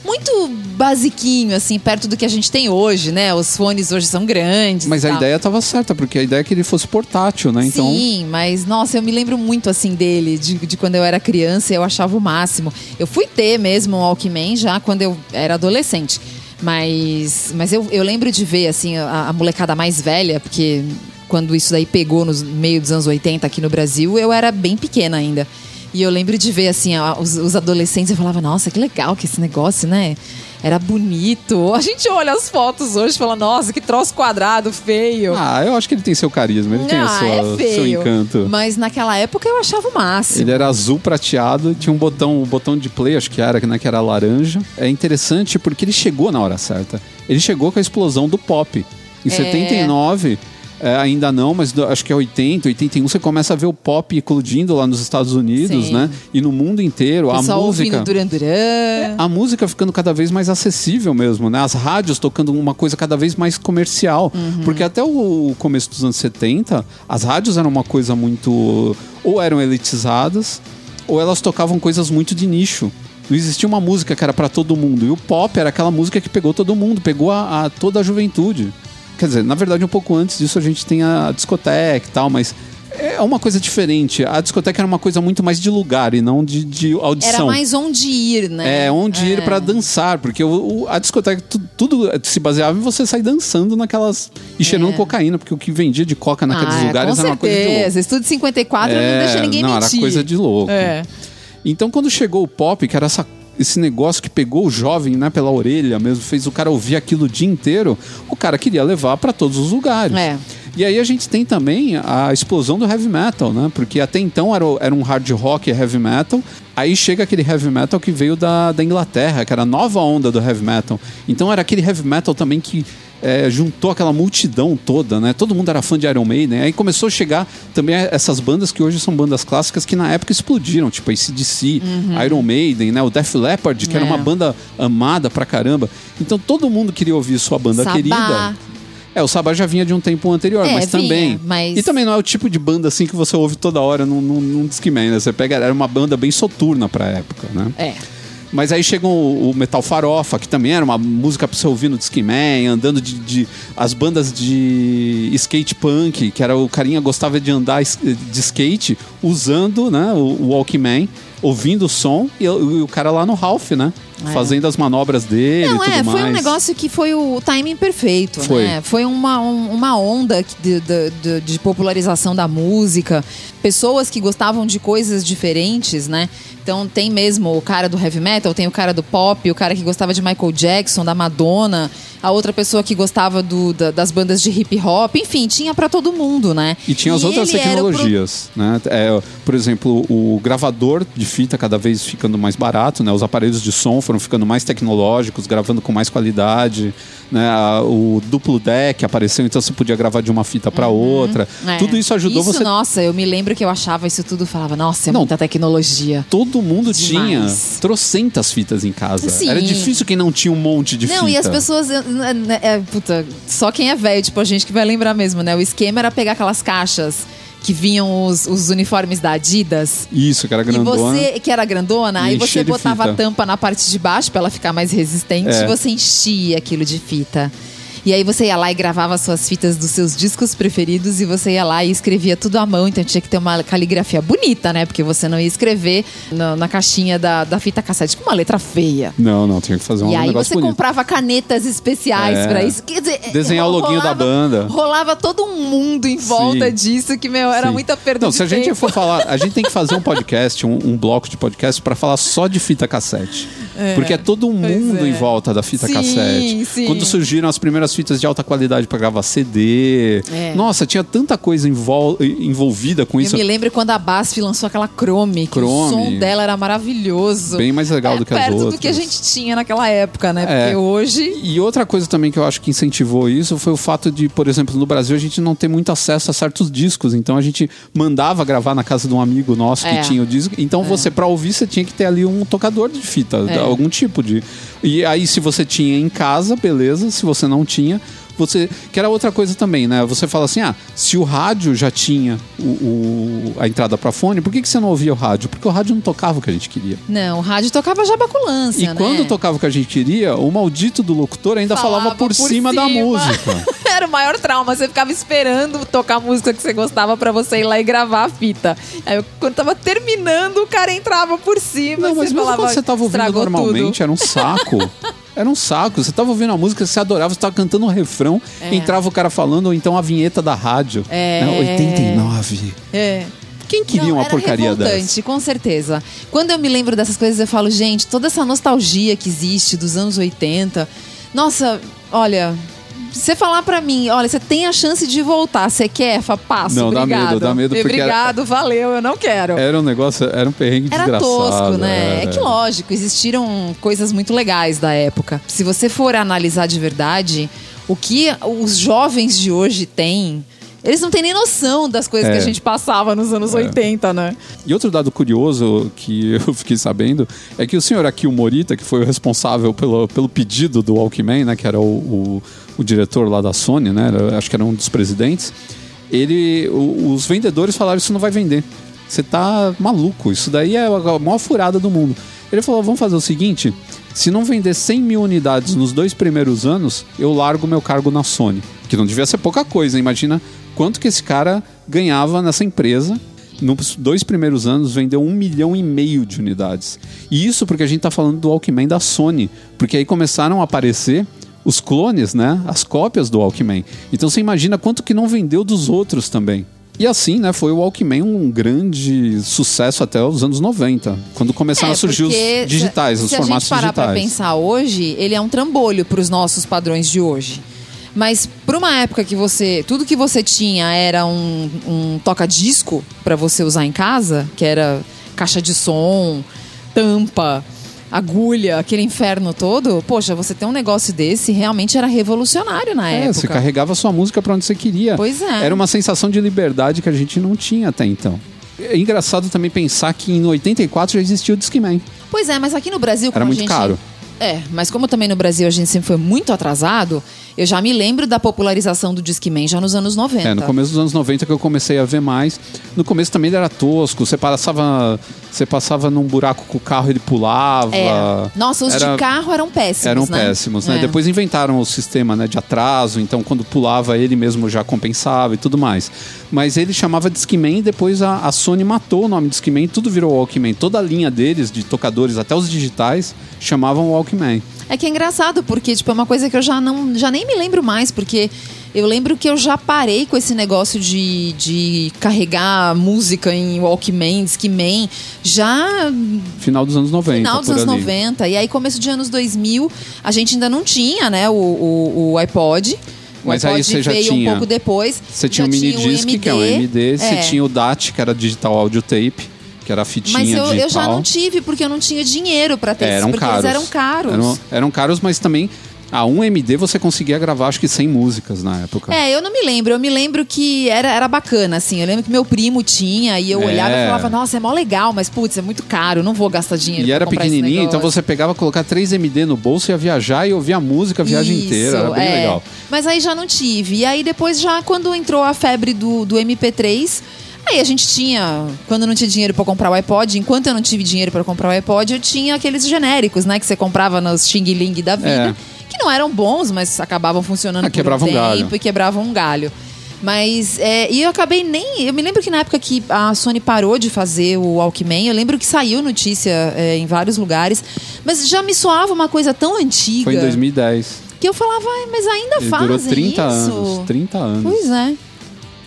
Muito basiquinho, assim, perto do que a gente tem hoje, né? Os fones hoje são grandes. Mas e a tal. ideia estava certa, porque a ideia é que ele fosse portátil, né? Então, Sim, mas nossa, eu me lembro muito assim dele, de, de quando eu era criança, eu achava o máximo. Eu fui ter mesmo um Walkman já quando eu era adolescente. Mas, mas eu, eu lembro de ver assim a, a molecada mais velha, porque quando isso daí pegou no meio dos anos 80 aqui no Brasil, eu era bem pequena ainda. E eu lembro de ver assim os, os adolescentes, eu falava, nossa, que legal que esse negócio, né? Era bonito. A gente olha as fotos hoje e fala, nossa, que troço quadrado, feio. ah, eu acho que ele tem seu carisma, ele tem Ah, sua, é feio. seu encanto. Mas naquela época eu achava o máximo. Ele era azul prateado, tinha um botão, o botão de play, acho que era, né, que era laranja. É interessante porque ele chegou na hora certa. Ele chegou com a explosão do pop. Em É. 79, é, ainda não, mas do- acho que é 80, 81, você começa a ver o pop eclodindo lá nos Estados Unidos, Sim. né? E no mundo inteiro. A música. Duran Duran. A música ficando cada vez mais acessível mesmo, né? As rádios tocando uma coisa cada vez mais comercial. Uhum. Porque até o começo dos anos 70, as rádios eram uma coisa muito. ou eram elitizadas, ou elas tocavam coisas muito de nicho. Não existia uma música que era pra todo mundo. E o pop era aquela música que pegou todo mundo, pegou a, a toda a juventude. Quer dizer, na verdade, um pouco antes disso a gente tem a discoteca e tal, mas é uma coisa diferente. A discoteca era uma coisa muito mais de lugar e não de, de audição. Era mais onde ir, né? É, onde ir pra dançar, porque o, o- a discoteca, tu- tudo se baseava em você sair dançando naquelas. e cheirando É. cocaína, porque o que vendia de coca naqueles Ah, lugares com era uma coisa de louco. certeza. Estúdio 54 não É, deixa ninguém não, mentir. era coisa de louco. É. Então, quando chegou o pop, que era essa- esse negócio que pegou o jovem né, pela orelha mesmo, fez o cara ouvir aquilo o dia inteiro, o cara queria levar pra todos os lugares. É. E aí a gente tem também a explosão do heavy metal, né? Porque até então era, era um hard rock e heavy metal. Aí chega aquele heavy metal que veio da, da Inglaterra, que era a nova onda do heavy metal. Então era aquele heavy metal também que é, juntou aquela multidão toda, né? Todo mundo era fã de Iron Maiden. Aí começou a chegar também essas bandas que hoje são bandas clássicas que na época explodiram, tipo ACDC, Iron Maiden, né? O Def Leppard, que era Uhum. É. uma banda amada pra caramba. Então todo mundo queria ouvir sua banda Sabá. querida. É, o Sabá já vinha de um tempo anterior, É, mas vinha, também. mas- E também não é o tipo de banda assim que você ouve toda hora num, num, num Discman, né? Você pega, era uma banda bem soturna pra época, né? É. Mas aí chegou o, o Metal Farofa, que também era uma música pra você ouvir no Discman, andando de, de- As bandas de skate punk, que era o carinha gostava de andar de skate usando né, o, o Walkman, ouvindo o som, e, o- o cara lá no Ralph, né? É. Fazendo as manobras dele Não, tudo é, mais. foi um negócio que foi o timing perfeito, Foi. né? Foi uma, um- uma onda de- de- de popularização da música, pessoas que gostavam de coisas diferentes, né? Então tem mesmo o cara do heavy metal, tem o cara do pop, o cara que gostava de Michael Jackson, da Madonna, a outra pessoa que gostava do- da- das bandas de hip hop, enfim, tinha pra todo mundo, né? E tinha as outras ele era o pro- tecnologias, né? É, por exemplo, o gravador de fita cada vez ficando mais barato, né? Os aparelhos de som foram ficando mais tecnológicos, gravando com mais qualidade, né? O duplo deck apareceu, então você podia gravar de uma fita para outra. É. Tudo isso ajudou Isso, você. Nossa, eu me lembro que eu achava isso tudo, falava, nossa, é Não. muita tecnologia. Todo mundo Demais. tinha trocentas fitas em casa. Sim. Era difícil quem não tinha um monte de Não, fita. e as pessoas. é, é, puta, só quem é velho, tipo a gente que vai lembrar mesmo, né? O esquema era pegar aquelas caixas que vinham os, os uniformes da Adidas. Isso, que era grandona. E você, que era grandona, E aí você botava a tampa na parte de baixo pra ela ficar mais resistente É. e você enchia aquilo de fita. E aí você ia lá e gravava suas fitas dos seus discos preferidos e você ia lá e escrevia tudo à mão. Então tinha que ter uma caligrafia bonita, né? Porque você não ia escrever na, na caixinha da, da fita cassete com uma letra feia. Não, não, tinha que fazer um e aí você bonito. comprava canetas especiais É. pra isso. Quer dizer, Desenhar o loguinho da banda. Rolava todo um mundo em volta Sim. disso que, meu, era Sim. muita perda Não, se a gente tempo. for falar, a gente tem que fazer um podcast, um, um bloco de podcast pra falar só de fita cassete. Porque é todo um mundo é. em volta da fita Sim, cassete. sim. Quando surgiram as primeiras fitas de alta qualidade pra gravar CD. É. Nossa, tinha tanta coisa envol- envolvida com isso. Eu me lembro quando a BASF lançou aquela Chrome, que Chrome. o som dela era maravilhoso. Bem mais legal do que as perto outras. do que a gente tinha naquela época, né? É. Porque hoje... E outra coisa também que eu acho que incentivou isso foi o fato de, por exemplo, no Brasil a gente não ter muito acesso a certos discos. Então a gente mandava gravar na casa de um amigo nosso É. que tinha o disco. Então você, pra ouvir, você tinha que ter ali um tocador de fita, É. algum tipo de. E aí, se você tinha em casa, beleza. Se você não tinha. Você, que era outra coisa também, né? Você fala assim: ah, se o rádio já tinha o, o- a entrada pra fone, por que, que você não ouvia o rádio? Porque o rádio não tocava o que a gente queria. Não, o rádio tocava jabaculância, E né? quando tocava o que a gente queria, o maldito do locutor ainda falava, por, cima, da música. [LAUGHS] Era o maior trauma. Você ficava esperando tocar a música que você gostava pra você ir lá e gravar a fita. Aí quando tava terminando, o cara entrava por cima. Não, mas mesmo falava, quando você tava ouvindo "Estragou normalmente, tudo." era um saco. [LAUGHS] Era um saco. Você tava ouvindo a música, você adorava, você tava cantando um refrão, É. entrava o cara falando, ou então a vinheta da rádio. É. Né? 89. É. Quem queria Não, uma porcaria dessa? com certeza. Quando eu me lembro dessas coisas, eu falo, gente, toda essa nostalgia que existe dos anos 80. Nossa, olha, você falar pra mim, olha, você tem a chance de voltar, você quer? Fa- Passo, Não, dá obrigado. medo, dá medo, porque era- Obrigado, valeu, eu não quero. Era um negócio, era um perrengue Era desgraçado. tosco, né? É. é. que lógico, existiram coisas muito legais da época. Se você for analisar de verdade, o que os jovens de hoje têm, eles não têm nem noção das coisas É. que a gente passava nos anos 80, né? E outro dado curioso que [LAUGHS] eu fiquei sabendo é que o senhor Akio Morita, que foi o responsável pelo, pelo pedido do Walkman, né, que era o, o, o diretor lá da Sony, né, era- acho que era um dos presidentes, ele, o- os vendedores falaram isso não vai vender. Você tá maluco, isso daí é a maior furada do mundo. Ele falou, vamos fazer o seguinte, se não vender 100 mil unidades nos dois primeiros anos, eu largo meu cargo na Sony. Que não devia ser pouca coisa, imagina quanto que esse cara ganhava nessa empresa nos dois primeiros anos vendeu um milhão e meio de unidades. E isso porque a gente tá falando do Walkman da Sony. Porque aí começaram a aparecer os clones, né? As cópias do Walkman. Então você imagina quanto que não vendeu dos outros também. E assim, né, foi o Walkman um grande sucesso até os anos 90, quando começaram a surgir É, os digitais, se, os se formatos a gente parar digitais. pensar hoje, ele é um trambolho para os nossos padrões de hoje. Mas para uma época que você, tudo que você tinha era um, um toca-disco para você usar em casa, que era caixa de som, tampa, agulha, aquele inferno todo. Poxa, você ter um negócio desse realmente era revolucionário na É, época. você carregava sua música pra onde você queria. Pois é. Era uma sensação de liberdade que a gente não tinha até então. É engraçado também pensar que em 84 já existia o Discman. Pois é, mas aqui no Brasil, como Era muito gente... caro. É, mas como também no Brasil a gente sempre foi muito atrasado, eu já me lembro da popularização do Discman já nos anos 90. É, no começo dos anos 90 que eu comecei a ver mais. No começo também ele era tosco. Você passava, você passava num buraco com o carro ele pulava. É. Nossa, os Era- de carro eram péssimos, Eram né? péssimos, né? É. Depois inventaram o sistema né, de atraso, então quando pulava ele mesmo já compensava e tudo mais. Mas ele chamava Discman e depois a, a Sony matou o nome Discman tudo virou Walkman. Toda a linha deles, de tocadores, até os digitais, chamavam Walkman. É que é engraçado, porque tipo, é uma coisa que eu já não já nem me lembro mais, porque eu lembro que eu já parei com esse negócio de, de carregar música em Walkman, Discman, já Final dos anos 90. final dos anos ali. 90. E aí, começo de anos 2000, a gente ainda não tinha, né, o, o, o iPod. Mas aí você já veio tinha- um pouco depois. Você tinha o mini disc, que é um MD, você É. tinha o DAT, que era digital audio tape, que era a fitinha Mas eu, digital. eu já não tive, porque eu não tinha dinheiro pra ter É, eram porque caros. eles eram caros. Eram, eram caros, mas também a 1MD você conseguia gravar acho que 100 músicas na época. É, eu não me lembro. Eu me lembro que era, era bacana, assim. Eu lembro que meu primo tinha e eu É. olhava e falava, nossa, é mó legal, mas putz, é muito caro, não vou gastar dinheiro E era pequenininho, então negócio." você pegava, colocar 3 MD no bolso, ia viajar e ouvia a música a viagem Isso, inteira. Era bem é. legal. Mas aí já não tive. E aí depois, já quando entrou a febre do, do MP3, aí a gente tinha. Quando não tinha dinheiro pra comprar o iPod, enquanto eu não tive dinheiro pra comprar o iPod, eu tinha aqueles genéricos, né? Que você comprava nos Xing Ling da vida. É. Que não eram bons, mas acabavam funcionando Ah, por quebrava um um tempo galho. e quebravam um galho. Mas, é, e eu acabei nem. Eu me lembro que na época que a Sony parou de fazer o Walkman, eu lembro que saiu notícia é, em vários lugares, mas já me soava uma coisa tão antiga Foi em 2010. que eu falava, "Ai, mas ainda Ele fazem durou 30 isso? anos. 30 anos. Pois é.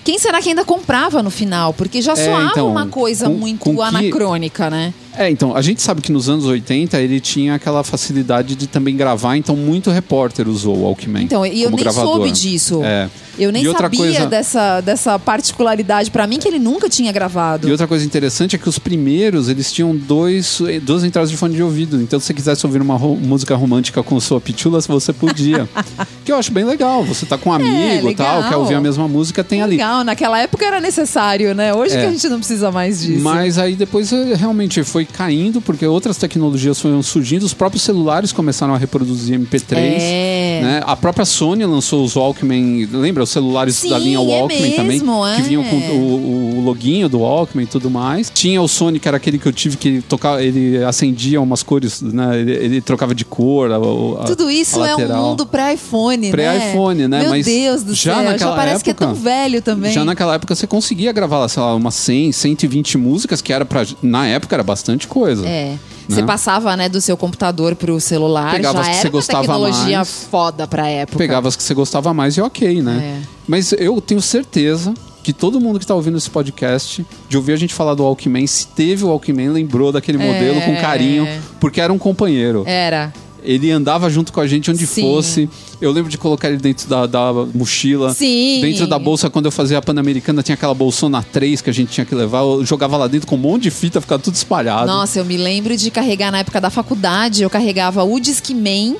Quem será que ainda comprava no final? Porque já É, soava então, uma coisa com- muito com que- anacrônica, né? É, então, a gente sabe que nos anos 80 ele tinha aquela facilidade de também gravar, então muito repórter usou o Walkman. Então, e eu nem gravador. soube disso. É. Eu nem sabia coisa- dessa, dessa particularidade pra mim que ele nunca tinha gravado. E outra coisa interessante é que os primeiros, eles tinham dois, duas entradas de fone de ouvido. Então, se você quisesse ouvir uma ro- música romântica com sua pitula, você podia. [LAUGHS] que eu acho bem legal. Você tá com um amigo e tal, legal. quer ouvir a mesma música, tem ali. Legal, naquela época era necessário, né? Hoje É. que a gente não precisa mais disso. Mas aí depois eh, realmente foi caindo, porque outras tecnologias foram surgindo, os próprios celulares começaram a reproduzir MP3. É. Né? A própria Sony lançou os Walkman, lembra? Os celulares Sim, da linha é Walkman também, mesmo, que é. vinham com o, o loguinho do Walkman e tudo mais. Tinha o Sony, que era aquele que eu tive que tocar, ele acendia umas cores, né? ele, ele trocava de cor. a- a- Tudo isso é um mundo pré-iPhone, né? Pré-iPhone, né? Meu Mas Deus do já céu, já naquela parece que é tão época- velho também. Já naquela época você conseguia gravar, sei lá, umas 100, 120 músicas, que era pra. Na época era bastante coisa. É. Você Né? passava, né, do seu computador pro celular, Pegava as já que era você uma gostava tecnologia mais. foda pra época. Pegava as que você gostava mais e ok, né? É. Mas eu tenho certeza que todo mundo que tá ouvindo esse podcast, de ouvir a gente falar do Walkman, se teve o Walkman, lembrou daquele modelo com carinho, porque era um companheiro. Era. Ele andava junto com a gente onde Sim. fosse. Eu lembro de colocar ele dentro da, da mochila. Sim. Dentro da bolsa, quando eu fazia a Pan-Americana, tinha aquela bolsona 3 que a gente tinha que levar. Eu jogava lá dentro com um monte de fita, ficava tudo espalhado. Nossa, eu me lembro de carregar na época da faculdade, eu carregava o Discman,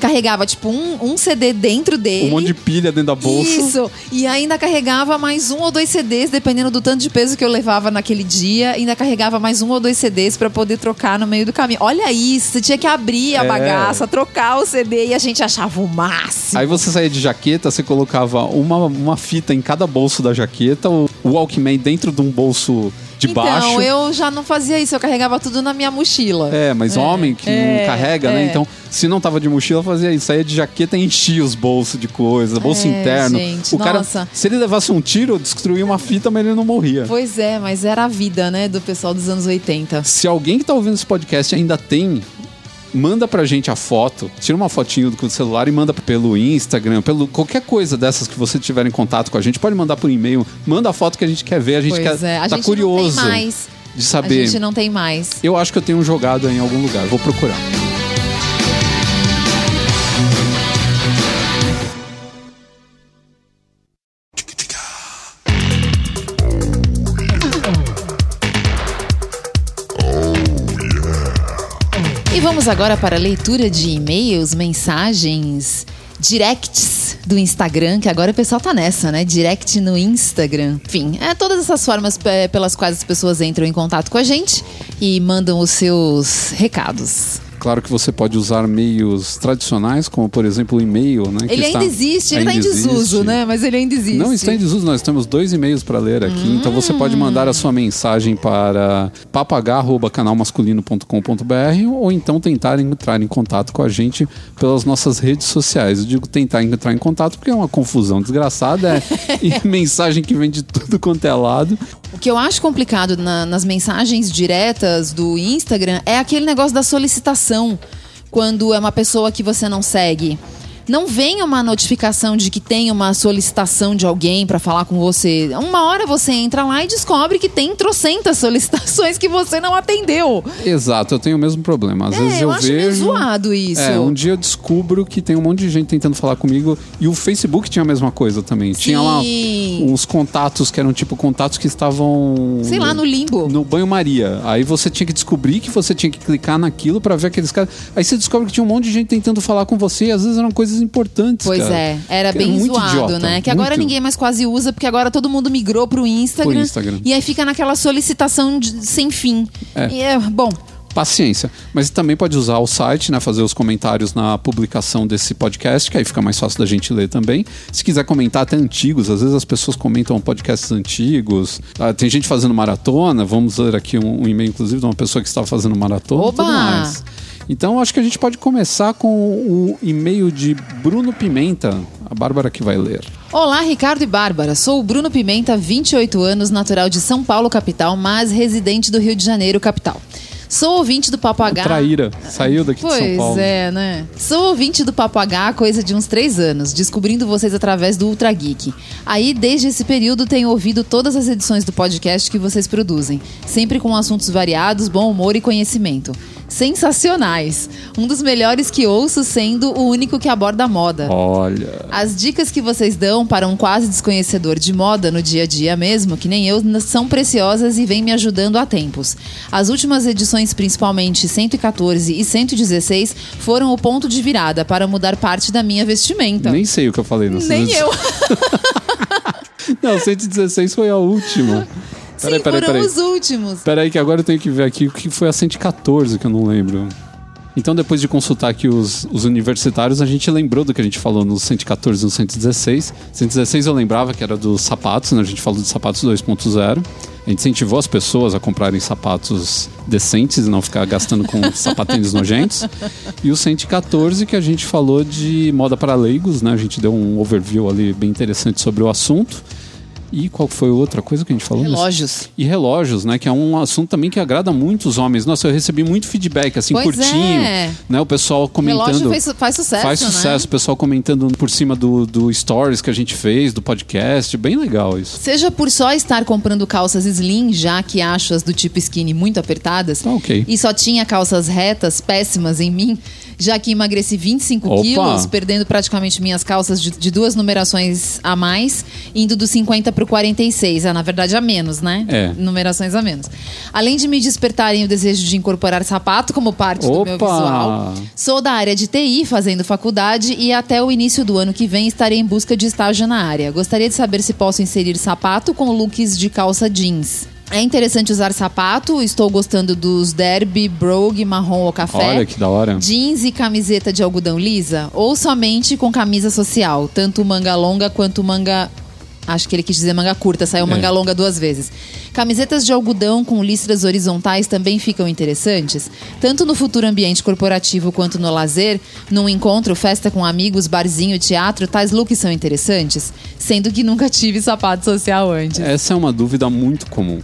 carregava tipo um, um CD dentro dele. Um monte de pilha dentro da bolsa. Isso. E ainda carregava mais um ou dois CDs, dependendo do tanto de peso que eu levava naquele dia. Ainda carregava mais um ou dois CDs pra poder trocar no meio do caminho. Olha isso, você tinha que abrir a É. bagaça, trocar o CD e a gente achava o máximo. Aí você saía de jaqueta, você colocava uma, uma fita em cada bolso da jaqueta, o, o Walkman dentro de um bolso de então, baixo. eu já não fazia isso, eu carregava tudo na minha mochila. É, mas homem que é, não carrega, né? é. Então, se não tava de mochila, fazia isso. Saía de jaqueta e enchia os bolsos de coisa, bolso É, interno. gente, o cara, nossa. se ele levasse um tiro, destruía uma fita, mas ele não morria. Pois é, mas era a vida, né, do pessoal dos anos 80. Se alguém que tá ouvindo esse podcast ainda tem, manda pra gente a foto, tira uma fotinho do celular e manda pelo Instagram, pelo qualquer coisa dessas que você tiver em contato com a gente, pode mandar por e-mail, manda a foto que a gente quer ver, a gente Pois quer é, a tá gente curioso não tem mais. de A saber. gente não tem mais. Eu acho que eu tenho jogado em algum lugar, vou procurar. Agora para a leitura de e-mails, mensagens, directs do Instagram, que agora o pessoal tá nessa, né? Direct no Instagram. Enfim, é todas essas formas pelas quais as pessoas entram em contato com a gente e mandam os seus recados. Claro que você pode usar meios tradicionais, como por exemplo o e-mail, né? Ele ainda está- existe, ele ainda tá em desuso, existe. né? Mas ele ainda existe. Não está em desuso, nós temos dois e-mails para ler aqui, então você pode mandar a sua mensagem para papagar.canalmasculino.com.br ou então tentar entrar em contato com a gente pelas nossas redes sociais. Eu digo tentar entrar em contato porque é uma confusão desgraçada, é [LAUGHS] e mensagem que vem de tudo quanto é lado. O que eu acho complicado na- nas mensagens diretas do Instagram é aquele negócio da solicitação. Quando é uma pessoa que você não segue. Não vem uma notificação de que tem uma solicitação de alguém pra falar com você. Uma hora você entra lá e descobre que tem trocentas [LAUGHS] solicitações que você não atendeu. Exato, eu tenho o mesmo problema. Às vezes é, eu, eu, acho meio vejo. zoado isso. É, um dia eu descubro que tem um monte de gente tentando falar comigo e o Facebook tinha a mesma coisa também. Tinha lá Sim. uns contatos que eram tipo contatos que estavam Sei lá, no limbo. no banho-maria. Aí você tinha que descobrir que você tinha que clicar naquilo pra ver aqueles caras. Aí você descobre que tinha um monte de gente tentando falar com você e às vezes eram coisas importantes. Pois cara. é, era Que bem muito zoado, idiota, né? Que agora muito. ninguém mais quase usa, porque agora todo mundo migrou pro Instagram. Pro Instagram. E aí fica naquela solicitação de- sem fim. É. E é, bom, Paciência. Mas também pode usar o site, né? Fazer os comentários na publicação desse podcast, que aí fica mais fácil da gente ler também. Se quiser comentar até antigos, às vezes as pessoas comentam podcasts antigos. Ah, tem gente fazendo maratona. Vamos ler aqui um, um e-mail, inclusive, de uma pessoa que estava fazendo maratona Oba! tudo mais. Então acho que a gente pode começar com o e-mail de Bruno Pimenta, a Bárbara que vai ler. Olá, Ricardo e Bárbara. Sou o Bruno Pimenta, 28 anos, natural de São Paulo, capital, mas residente do Rio de Janeiro, capital. Sou ouvinte do Papo H. Traíra, saiu daqui de São Pois Paulo. é, né? Sou ouvinte do Papo H há coisa de uns três anos, descobrindo vocês através do Ultra Geek. Aí, desde esse período, tenho ouvido todas as edições do podcast que vocês produzem, sempre com assuntos variados, bom humor e conhecimento. Sensacionais! Um dos melhores que ouço, sendo o único que aborda moda. Olha. As dicas que vocês dão para um quase desconhecedor de moda no dia a dia mesmo, que nem eu, são preciosas e vêm me ajudando há tempos. As últimas edições, principalmente 114 e 116, foram o ponto de virada para mudar parte da minha vestimenta. Nem sei o que eu falei nessa Nem eu. [LAUGHS] Não, 116 foi a última. [LAUGHS] Sim, foram os últimos. Peraí, que agora eu tenho que ver aqui o que foi a 114, que eu não lembro. Então, depois de consultar aqui os, os universitários, a gente lembrou do que a gente falou no 114 e no 116. 116 eu lembrava que era dos sapatos, né? A gente falou de sapatos 2.0. A gente incentivou as pessoas a comprarem sapatos decentes e não ficar gastando com [LAUGHS] sapatênis nojentos. E o 114 que a gente falou de moda para leigos, né? A gente deu um overview ali bem interessante sobre o assunto. E qual foi outra coisa que a gente falou? Relógios. E relógios, né? Que é um assunto também que agrada muitos homens. Nossa, eu recebi muito feedback, assim, Pois curtinho. é. Né? O pessoal comentando. Relógio faz, faz sucesso, Faz né? sucesso, o pessoal comentando por cima do, do stories que a gente fez, do podcast. Bem legal isso. Seja por só estar comprando calças slim, já que acho as do tipo skinny muito apertadas, Tá ok. e só tinha calças retas, péssimas em mim, já que emagreci 25 Opa! quilos, perdendo praticamente minhas calças de, de duas numerações a mais, indo do 50 para o 46. Ah, na verdade, a menos, né? É. Numerações a menos. Além de me despertarem o desejo de incorporar sapato como parte do meu Opa! visual, sou da área de TI, fazendo faculdade, e até o início do ano que vem estarei em busca de estágio na área. Gostaria de saber se posso inserir sapato com looks de calça jeans. É interessante usar sapato, estou gostando dos derby, brogue, marrom ou café. Olha que da hora. Jeans e camiseta de algodão lisa? Ou somente com camisa social, tanto manga longa quanto manga. Acho que ele quis dizer manga curta, saiu É. manga longa duas vezes. Camisetas de algodão com listras horizontais também ficam interessantes? Tanto no futuro ambiente corporativo quanto no lazer, num encontro, festa com amigos, barzinho, teatro, tais looks são interessantes? Sendo que nunca tive sapato social antes. Essa é uma dúvida muito comum.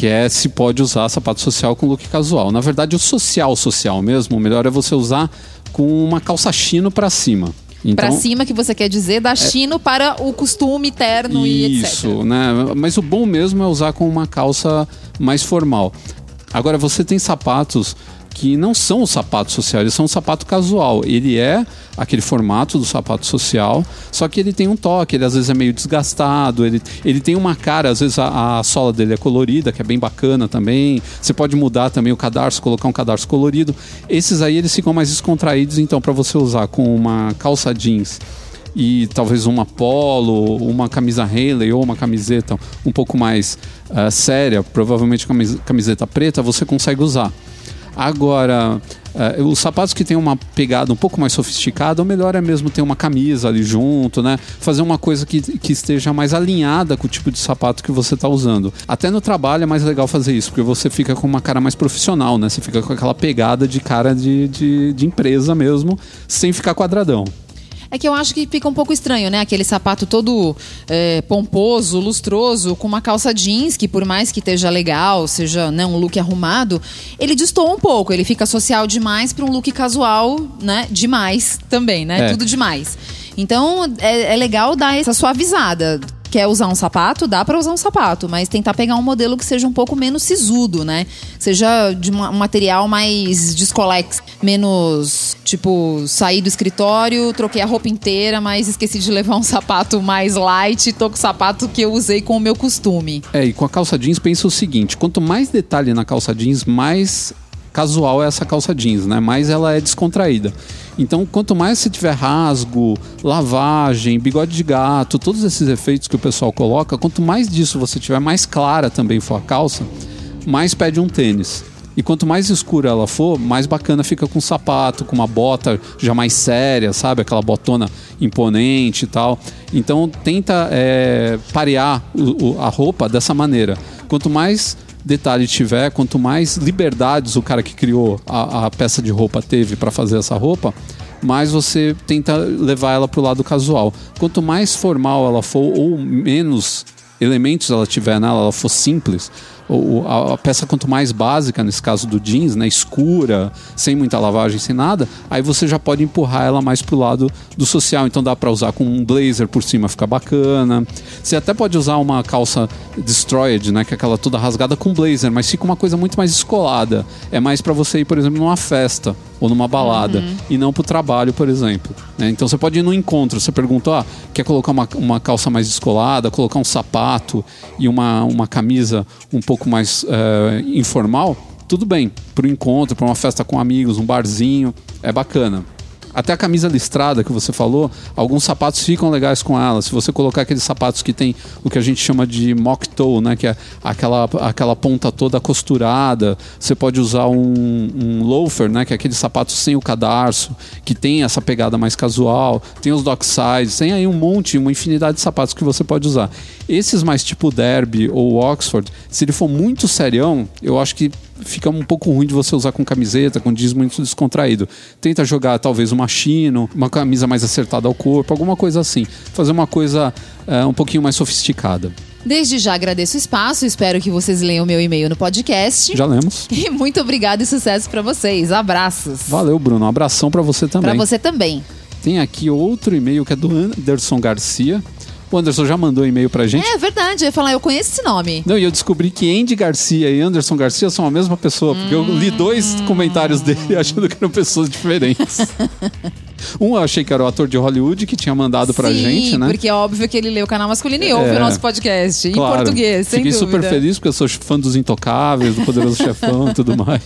Que é se pode usar sapato social com look casual. Na verdade, o social social mesmo, o melhor é você usar com uma calça chino pra cima. Então, Pra cima que você quer dizer, da chino para o costume terno e etc. Isso, né? Mas o bom mesmo é usar com uma calça mais formal. Agora, você tem sapatos que não são o sapato social, eles são o sapato casual. Ele é aquele formato do sapato social, só que ele tem um toque, ele às vezes é meio desgastado, ele, ele tem uma cara, às vezes a, a sola dele é colorida, que é bem bacana também. Você pode mudar também o cadarço, colocar um cadarço colorido. Esses aí eles ficam mais descontraídos, então para você usar com uma calça jeans e talvez uma polo, uma camisa Haley ou uma camiseta um pouco mais ah, séria, provavelmente camis- camiseta preta, você consegue usar. Agora, ah, os sapatos que têm uma pegada um pouco mais sofisticada, o melhor é mesmo ter uma camisa ali junto, né? Fazer uma coisa que, que esteja mais alinhada com o tipo de sapato que você está usando. Até no trabalho é mais legal fazer isso, porque você fica com uma cara mais profissional, né? Você fica com aquela pegada de cara de, de, de empresa mesmo, sem ficar quadradão. É que eu acho que fica um pouco estranho, né? Aquele sapato todo é, pomposo, lustroso, com uma calça jeans, que por mais que esteja legal, seja né, um look arrumado, ele destoa um pouco. Ele fica social demais para um look casual, né? Demais também, né? É. Tudo demais. Então é, é legal dar essa suavizada. Quer usar um sapato? Dá pra usar um sapato, mas tentar pegar um modelo que seja um pouco menos sisudo, né? Seja de um material mais descolex, menos tipo sair do escritório, troquei a roupa inteira, mas esqueci de levar um sapato mais light, tô com o sapato que eu usei com o meu costume. É, e com a calça jeans pensa o seguinte: quanto mais detalhe na calça jeans, mais casual é essa calça jeans, né? Mais ela é descontraída. Então, quanto mais você tiver rasgo, lavagem, bigode de gato, todos esses efeitos que o pessoal coloca, quanto mais disso você tiver, mais clara também for a calça, mais pede um tênis. E quanto mais escura ela for, mais bacana fica com sapato, com uma bota já mais séria, sabe? Aquela botona imponente e tal. Então tenta é, parear o- o- a roupa dessa maneira. Quanto mais detalhe tiver, quanto mais liberdades o cara que criou a, a peça de roupa teve para fazer essa roupa, mais você tenta levar ela pro lado casual. Quanto mais formal ela for ou menos elementos ela tiver nela, ela for simples, a, a peça quanto mais básica, nesse caso do jeans, né, escura, sem muita lavagem, sem nada, aí você já pode empurrar ela mais pro lado do social. Então dá para usar com um blazer por cima, fica bacana. Você até pode usar uma calça destroyed, né, que é aquela toda rasgada com blazer, mas fica uma coisa muito mais descolada. É mais para você ir, por exemplo, numa festa ou numa balada e não pro trabalho, por exemplo. né? Então você pode ir no encontro, você pergunta, ah, quer colocar uma, uma calça mais descolada, colocar um sapato e uma, uma camisa um pouco mais eh, informal, tudo bem. Pro encontro, para uma festa com amigos, um barzinho, é bacana. Até a camisa listrada que você falou, alguns sapatos ficam legais com ela. Se você colocar aqueles sapatos que tem o que a gente chama de mock toe, né? Que é aquela, aquela ponta toda costurada. Você pode usar um, um loafer, né? Que é aquele sapato sem o cadarço, que tem essa pegada mais casual. Tem os docksides, tem aí um monte, uma infinidade de sapatos que você pode usar. Esses mais tipo Derby ou Oxford, se ele for muito serião, eu acho que fica um pouco ruim de você usar com camiseta, com jeans muito descontraído. Tenta jogar talvez uma chino, uma camisa mais acertada ao corpo, alguma coisa assim. Fazer uma coisa eh, um pouquinho mais sofisticada. Desde já agradeço o espaço, espero que vocês leiam meu e-mail no podcast. Já lemos. [LAUGHS] E muito obrigada e sucesso pra vocês. Abraços. Valeu, Bruno. Um abração pra você também. Pra você também. Tem aqui outro e-mail que é do Anderson Garcia. O Anderson já mandou e-mail pra gente. É verdade, eu ia falar, eu conheço esse nome. Não, e eu descobri que Andy Garcia e Anderson Garcia são a mesma pessoa, porque eu li dois comentários dele [LAUGHS] achando que eram pessoas diferentes. [LAUGHS] um eu achei que era o ator de Hollywood que tinha mandado pra Sim, gente, né? porque é óbvio que ele lê o canal masculino e ouve É. o nosso podcast. Em Claro. português, sem Fiquei dúvida. super feliz porque eu sou fã dos Intocáveis, do Poderoso [LAUGHS] Chefão e tudo mais.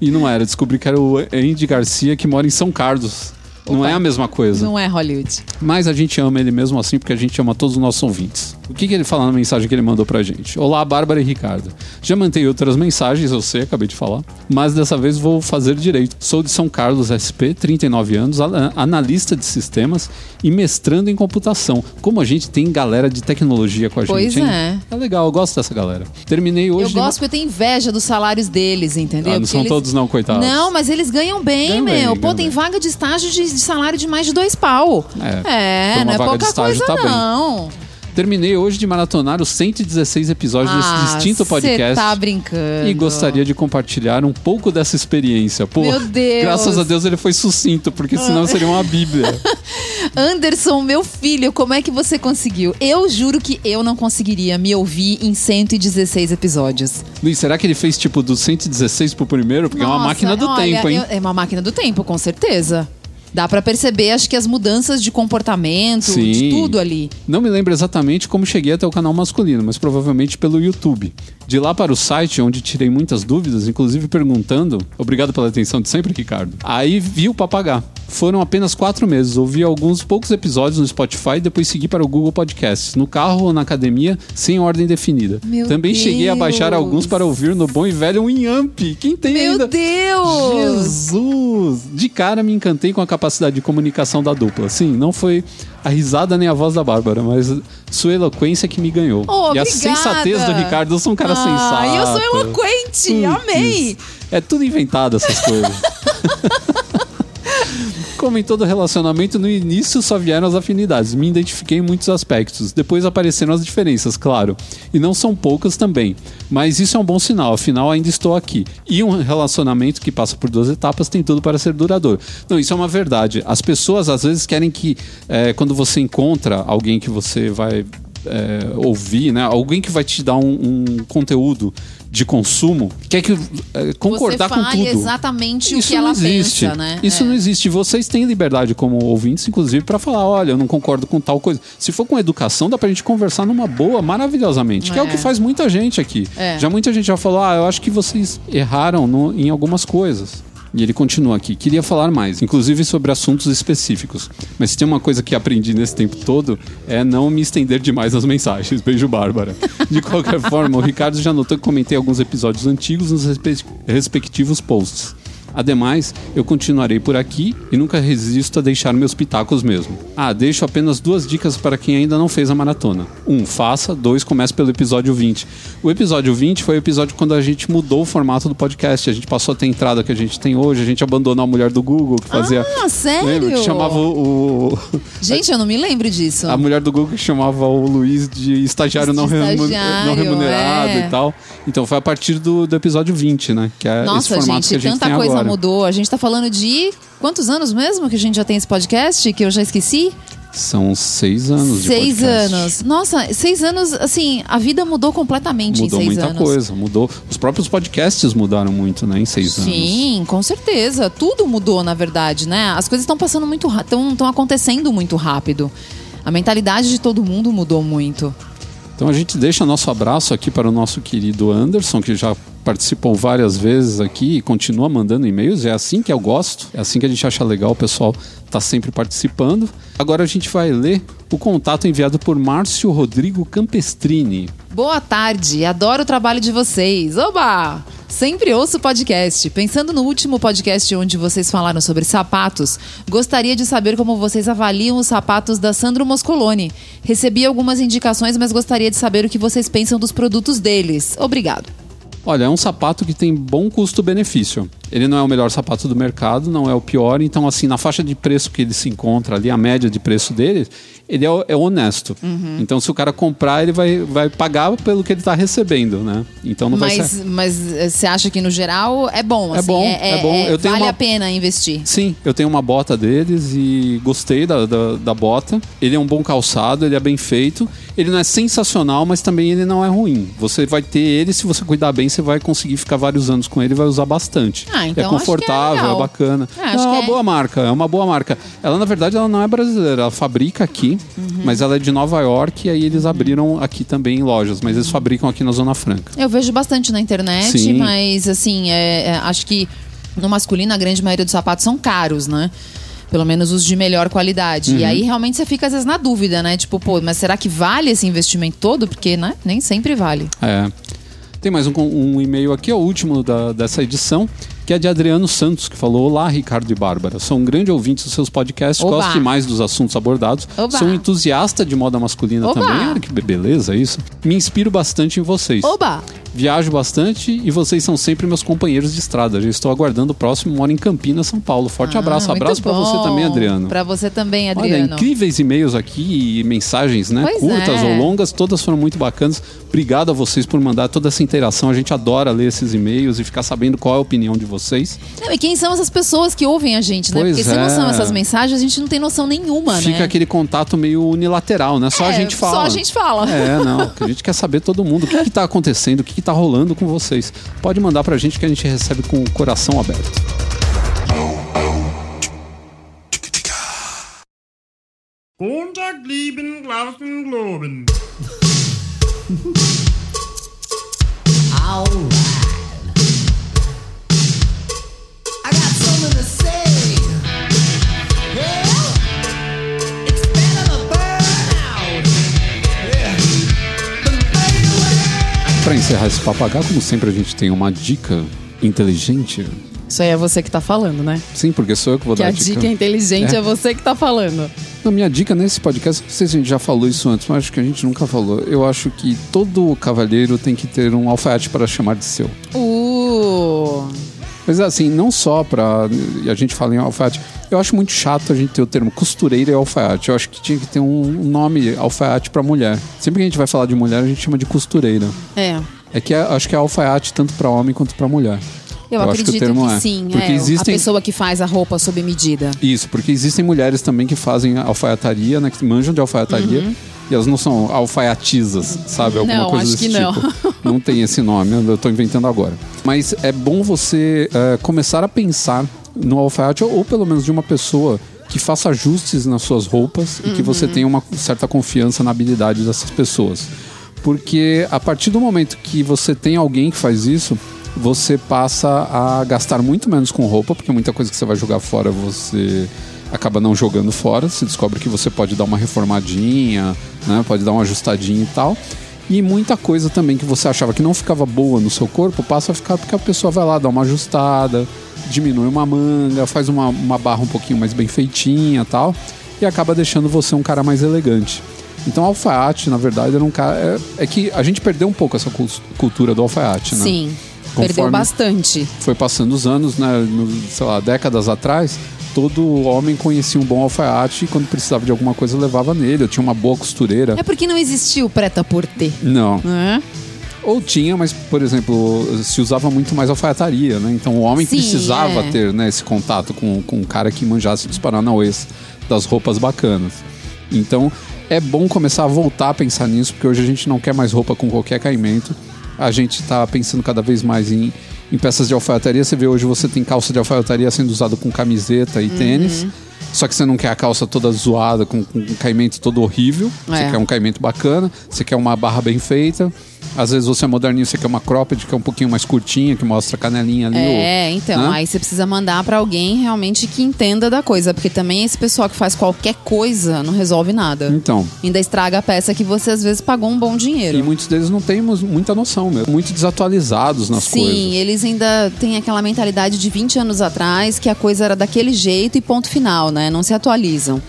e não era, descobri que era o Andy Garcia que mora em São Carlos. Não Opa. é a mesma coisa. Não é Hollywood. Mas a gente ama ele mesmo assim porque a gente ama todos os nossos ouvintes. O que, que ele fala na mensagem que ele mandou pra gente? Olá, Bárbara e Ricardo. Já mantei outras mensagens, eu sei, acabei de falar. Mas dessa vez vou fazer direito. Sou de São Carlos SP, 39 anos, analista de sistemas e mestrando em computação. Como a gente tem galera de tecnologia com a Pois gente, hein? é. É legal, eu gosto dessa galera. Terminei hoje. Eu gosto porque eu tenho inveja dos salários deles, entendeu? Ah, não são eles- todos não, coitados. Não, mas eles ganham bem, Ganham meu. bem, Pô, ganham tem bem. vaga de estágio de, de salário de mais de dois pau. É, uma não é pouca estágio coisa, tá bem. Terminei hoje de maratonar os 116 episódios Ah, desse distinto cê podcast. tá brincando. E gostaria de compartilhar um pouco dessa experiência. Pô, Meu Deus. graças a Deus ele foi sucinto, porque senão seria uma bíblia. [LAUGHS] Anderson, meu filho, como é que você conseguiu? Eu juro que eu não conseguiria me ouvir em 116 episódios. Luiz, será que ele fez tipo do 116 pro primeiro? Porque é uma Nossa, máquina do olha, tempo, hein? é uma máquina do tempo, com certeza. Dá pra perceber, acho que as mudanças de comportamento, de Sim. tudo ali. Não me lembro exatamente como cheguei até o canal masculino, mas provavelmente pelo YouTube. De lá para o site, onde tirei muitas dúvidas, inclusive perguntando. Obrigado pela atenção de sempre, Ricardo. Aí vi o papagaio. Foram apenas quatro meses. Ouvi alguns poucos episódios no Spotify e depois segui para o Google Podcasts. No carro ou na academia, sem ordem definida. Meu Também cheguei a baixar Deus. alguns para ouvir no bom e velho Winamp. Quem tem Meu ainda? Deus! Jesus! De cara me encantei com a capacidade de comunicação da dupla. Sim, não foi a risada nem a voz da Bárbara, mas sua eloquência que me ganhou. Oh, e a obrigada. sensatez do Ricardo, eu sou um cara Ah, sensato. eu sou eloquente, Putz. amei. É tudo inventado essas coisas. [LAUGHS] Como em todo relacionamento, no início só vieram as afinidades. Me identifiquei em muitos aspectos. Depois apareceram as diferenças, claro. E não são poucas também. Mas isso é um bom sinal, afinal ainda estou aqui. E um relacionamento que passa por duas etapas tem tudo para ser duradouro. Não, isso é uma verdade. As pessoas às vezes querem que, eh, quando você encontra alguém que você vai é, ouvir, né? Alguém que vai te dar um, um conteúdo de consumo, quer que é, concordar Você com tudo. exatamente o Isso que não ela existe. pensa, né? Isso É. não existe. Vocês têm liberdade como ouvintes, inclusive, para falar, olha, eu não concordo com tal coisa. Se for com educação, dá pra gente conversar numa boa, maravilhosamente, que é o É. que faz muita gente aqui. É. Já muita gente já falou, ah, eu acho que vocês erraram no- em algumas coisas. E ele continua aqui. Queria falar mais, inclusive sobre assuntos específicos. Mas se tem uma coisa que aprendi nesse tempo todo, é não me estender demais nas mensagens. [LAUGHS] Beijo, Bárbara. De qualquer forma, o Ricardo já notou que comentei alguns episódios antigos nos respe- respectivos posts. Ademais, eu continuarei por aqui e nunca resisto a deixar meus pitacos mesmo. Ah, deixo apenas duas dicas para quem ainda não fez a maratona. Um, faça. Dois, comece pelo episódio 20. O episódio 20 foi o episódio quando a gente mudou o formato do podcast. A gente passou a ter a entrada que a gente tem hoje, a gente abandonou a mulher do Google que fazia. Ah, sério? Lembra? Que chamava o. [LAUGHS] Gente, eu não me lembro disso. a mulher do Google que chamava o Luiz de estagiário, De não, estagiário, não remunerado é. e tal. Então foi a partir do, do episódio 20, né? Que é esse Nossa, formato gente, que a gente tanta tem coisa agora. Mudou. A gente tá falando de quantos anos mesmo que a gente já tem esse podcast? Que eu já esqueci? São seis anos de seis podcast. anos. Nossa, seis anos, assim, a vida mudou completamente Mudou em seis muita anos. coisa, mudou. Os próprios podcasts mudaram muito, né, em seis anos. Sim, com certeza. Tudo mudou, na verdade, né? As coisas estão passando muito rápido, estão acontecendo muito rápido. A mentalidade de todo mundo mudou muito. Então a gente deixa nosso abraço aqui para o nosso querido Anderson, que já participou várias vezes aqui e continua mandando e-mails. É assim que eu gosto, é assim que a gente acha legal, o pessoal tá sempre participando. Agora a gente vai ler o contato enviado por Márcio Rodrigo Campestrini. Boa tarde, adoro o trabalho de vocês. Oba! Sempre ouço podcast. Pensando no último podcast onde vocês falaram sobre sapatos, gostaria de saber como vocês avaliam os sapatos da Sandro Moscoloni. Recebi algumas indicações, mas gostaria de saber o que vocês pensam dos produtos deles. Obrigado. Olha, é um sapato que tem bom custo-benefício. Ele não é o melhor sapato do mercado, não é o pior. Então, assim, na faixa de preço que ele se encontra ali, a média de preço dele, ele é, é honesto. Uhum. Então, se o cara comprar, ele vai, vai pagar pelo que ele está recebendo, né? Então, não vai ser... Mas, mas eh, você acha que no geral é bom? É assim, bom, é bom. Eu tenho vale uma- a pena investir. Sim, eu tenho uma bota deles e gostei da, da, da bota. Ele é um bom calçado, ele é bem feito. Ele não é sensacional, mas também ele não é ruim. Você vai ter ele, se você cuidar bem, você vai conseguir ficar vários anos com ele e vai usar bastante. Ah, então é é confortável, é, bacana. É, acho não, é que uma é. boa marca, é uma boa marca. Ela, na verdade, ela não é brasileira, ela fabrica aqui, Uhum. mas ela é de Nova York e aí eles abriram aqui também lojas, mas eles fabricam aqui na Zona Franca. Eu vejo bastante na internet, Sim. mas assim, é- é, acho que no masculino a grande maioria dos sapatos são caros, né? Pelo menos os de melhor qualidade. Uhum. E aí realmente você fica às vezes na dúvida, né? Tipo, pô, mas será que vale esse investimento todo? Porque, né? Nem sempre vale. É. Tem mais um, um e-mail aqui, é o último da- dessa edição, que é de Adriano Santos, que falou: Olá, Ricardo e Bárbara. Sou um grande ouvinte dos seus podcasts, Oba. gosto demais dos assuntos abordados. Oba. Sou um entusiasta de moda masculina Oba. também. Olha que be- beleza isso. Me inspiro bastante em vocês. Oba! Viajo bastante e vocês são sempre meus companheiros de estrada. Já estou aguardando o próximo, moro em Campinas, São Paulo. Forte abraço, Ah, muito abraço para você também, Adriano. Pra você também, Olha, Adriano. incríveis e-mails aqui e mensagens, né? Pois Curtas é. ou longas, todas foram muito bacanas. Obrigado a vocês por mandar toda essa interação. A gente adora ler esses e-mails e ficar sabendo qual é a opinião de vocês. Não, e quem são essas pessoas que ouvem a gente, né? Pois Porque se não é. são essas mensagens, a gente não tem noção nenhuma, Fica né? aquele contato meio unilateral, né? Só a É, gente fala. Só a gente fala. É, não. [LAUGHS] que A gente quer saber todo mundo o que, está acontecendo, o que, está rolando com vocês. Pode mandar pra gente que a gente recebe com o coração aberto. Glauben, Globen. I Pra encerrar esse papagaio, como sempre, a gente tem uma dica inteligente. Isso aí é você que tá falando, né? Sim, porque sou eu que vou Que dar a a dica. dica inteligente É. é você que tá falando. Na minha dica nesse podcast, não sei se a gente já falou isso antes, mas acho que a gente nunca falou. Eu acho que todo cavalheiro tem que ter um alfaiate para chamar de seu. Uh! Mas assim, não só pra. E a gente fala em alfaiate. Eu acho muito chato a gente ter o termo costureira e alfaiate. Eu acho que tinha que ter um nome alfaiate pra mulher. Sempre que a gente vai falar de mulher, a gente chama de costureira. É. É que é- acho que é alfaiate tanto pra homem quanto pra mulher. Eu, Eu acho que o acredito que, termo é. sim. Porque é, existem- A pessoa que faz a roupa sob medida. Isso, porque existem mulheres também que fazem alfaiataria, né? Que manjam de alfaiataria. E elas não são alfaiatizas, sabe? Alguma Uhum. Não, coisa acho desse que não. tipo. [LAUGHS] Não tem esse nome, eu tô inventando agora. Mas é bom você eh, começar a pensar no alfaiate, ou, ou pelo menos de uma pessoa que faça ajustes nas suas roupas e que você Uhum. tenha uma certa confiança na habilidade dessas pessoas. Porque a partir do momento que você tem alguém que faz isso, você passa a gastar muito menos com roupa, porque muita coisa que você vai jogar fora você acaba não jogando fora. Você descobre que você pode dar uma reformadinha, né? pode dar uma ajustadinha e tal. E muita coisa também que você achava que não ficava boa no seu corpo passa a ficar porque a pessoa vai lá dar uma ajustada, diminui uma manga, faz uma, uma barra um pouquinho mais bem feitinha tal, e acaba deixando você um cara mais elegante. Então, alfaiate, na verdade, era um cara. É, é que a gente perdeu um pouco essa cul- cultura do alfaiate, né? Sim. Perdeu Conforme- bastante. Foi passando os anos, né? no- sei lá, décadas atrás, todo homem conhecia um bom alfaiate e quando precisava de alguma coisa levava nele. Eu tinha uma boa costureira. É porque não existiu preta por ter. Não. Né? Ou tinha, mas, por exemplo, se usava muito mais alfaiataria, né? Então o homem Sim, precisava é. ter né, esse contato com, com um cara que manjasse dos paranauês das roupas bacanas. Então é bom começar a voltar a pensar nisso, porque hoje a gente não quer mais roupa com qualquer caimento. A gente está pensando cada vez mais em, em peças de alfaiataria. Você vê hoje você tem calça de alfaiataria sendo usada com camiseta Uhum. e tênis. Só que você não quer a calça toda zoada, com, com um caimento todo horrível. Você É. quer um caimento bacana, você quer uma barra bem feita. Às vezes você é moderninho, você quer uma cropped que é um pouquinho mais curtinha, que mostra a canelinha ali. É, ou- então, né? aí você precisa mandar pra alguém realmente que entenda da coisa, porque também esse pessoal que faz qualquer coisa não resolve nada. Então, Ainda estraga a peça que você às vezes pagou um bom dinheiro. e muitos deles não têm muita noção mesmo. Muito desatualizados nas Sim, coisas. eles ainda têm aquela mentalidade de 20 anos atrás que a coisa era daquele jeito e ponto final, né? Não se atualizam.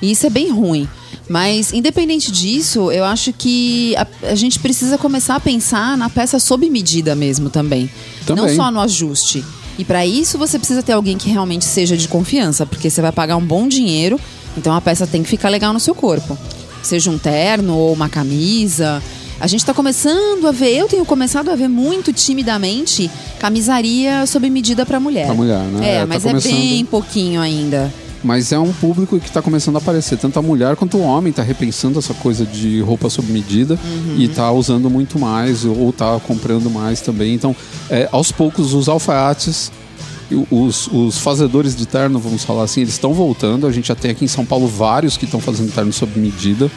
E isso é bem ruim. Mas, independente disso, eu acho que a, a gente precisa começar a pensar na peça sob medida mesmo também. Também. Não só no ajuste. E para isso você precisa ter alguém que realmente seja de confiança, porque você vai pagar um bom dinheiro, então a peça tem que ficar legal no seu corpo. Seja um terno ou uma camisa. A gente tá começando a ver, eu tenho começado a ver muito timidamente camisaria sob medida para mulher. Pra mulher, né? É, É, tá mas começando. é bem pouquinho ainda. Mas é um público que está começando a aparecer. Tanto a mulher quanto o homem está repensando essa coisa de roupa sob medida Uhum. e está usando muito mais ou está comprando mais também. Então, é, aos poucos, os alfaiates, os, os fazedores de terno, vamos falar assim, eles estão voltando. A gente já tem aqui em São Paulo vários que estão fazendo terno sob medida.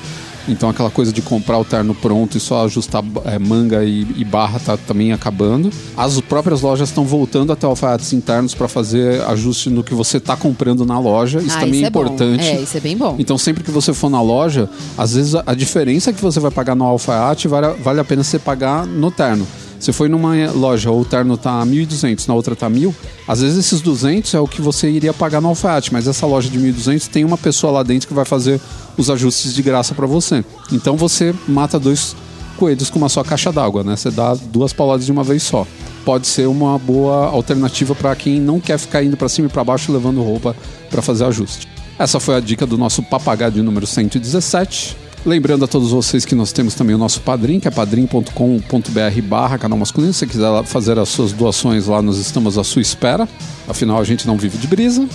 Então aquela coisa de comprar o terno pronto e só ajustar é, manga e, e barra tá também acabando. As próprias lojas estão voltando até alfaiates internos para fazer ajuste no que você está comprando na loja. Isso ah, também isso é é importante. É, isso é bem bom. Então, sempre que você for na loja, às vezes a, a diferença que você vai pagar no alfaiate vale, vale a pena você pagar no terno. Você foi numa loja, o terno tá 1.200, na outra tá 1.000, às vezes esses 200 é o que você iria pagar no alfaiate, mas essa loja de 1.200 tem uma pessoa lá dentro que vai fazer os ajustes de graça para você. Então você mata dois coelhos com uma só caixa d'água, né? Você dá duas pauladas de uma vez só. Pode ser uma boa alternativa para quem não quer ficar indo para cima e para baixo levando roupa para fazer ajuste. Essa foi a dica do nosso papagaio número 117. Lembrando a todos vocês que nós temos também o nosso padrim, que é padrim.com.br barra canal masculino. Se você quiser fazer as suas doações lá, nós estamos à sua espera. Afinal, a gente não vive de brisa.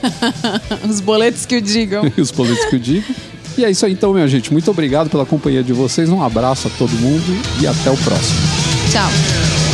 [LAUGHS] Os boletos que o digam. [LAUGHS] os boletos que eu digo. E é isso aí então, minha gente. Muito obrigado pela companhia de vocês. Um abraço a todo mundo e até o próximo. Tchau.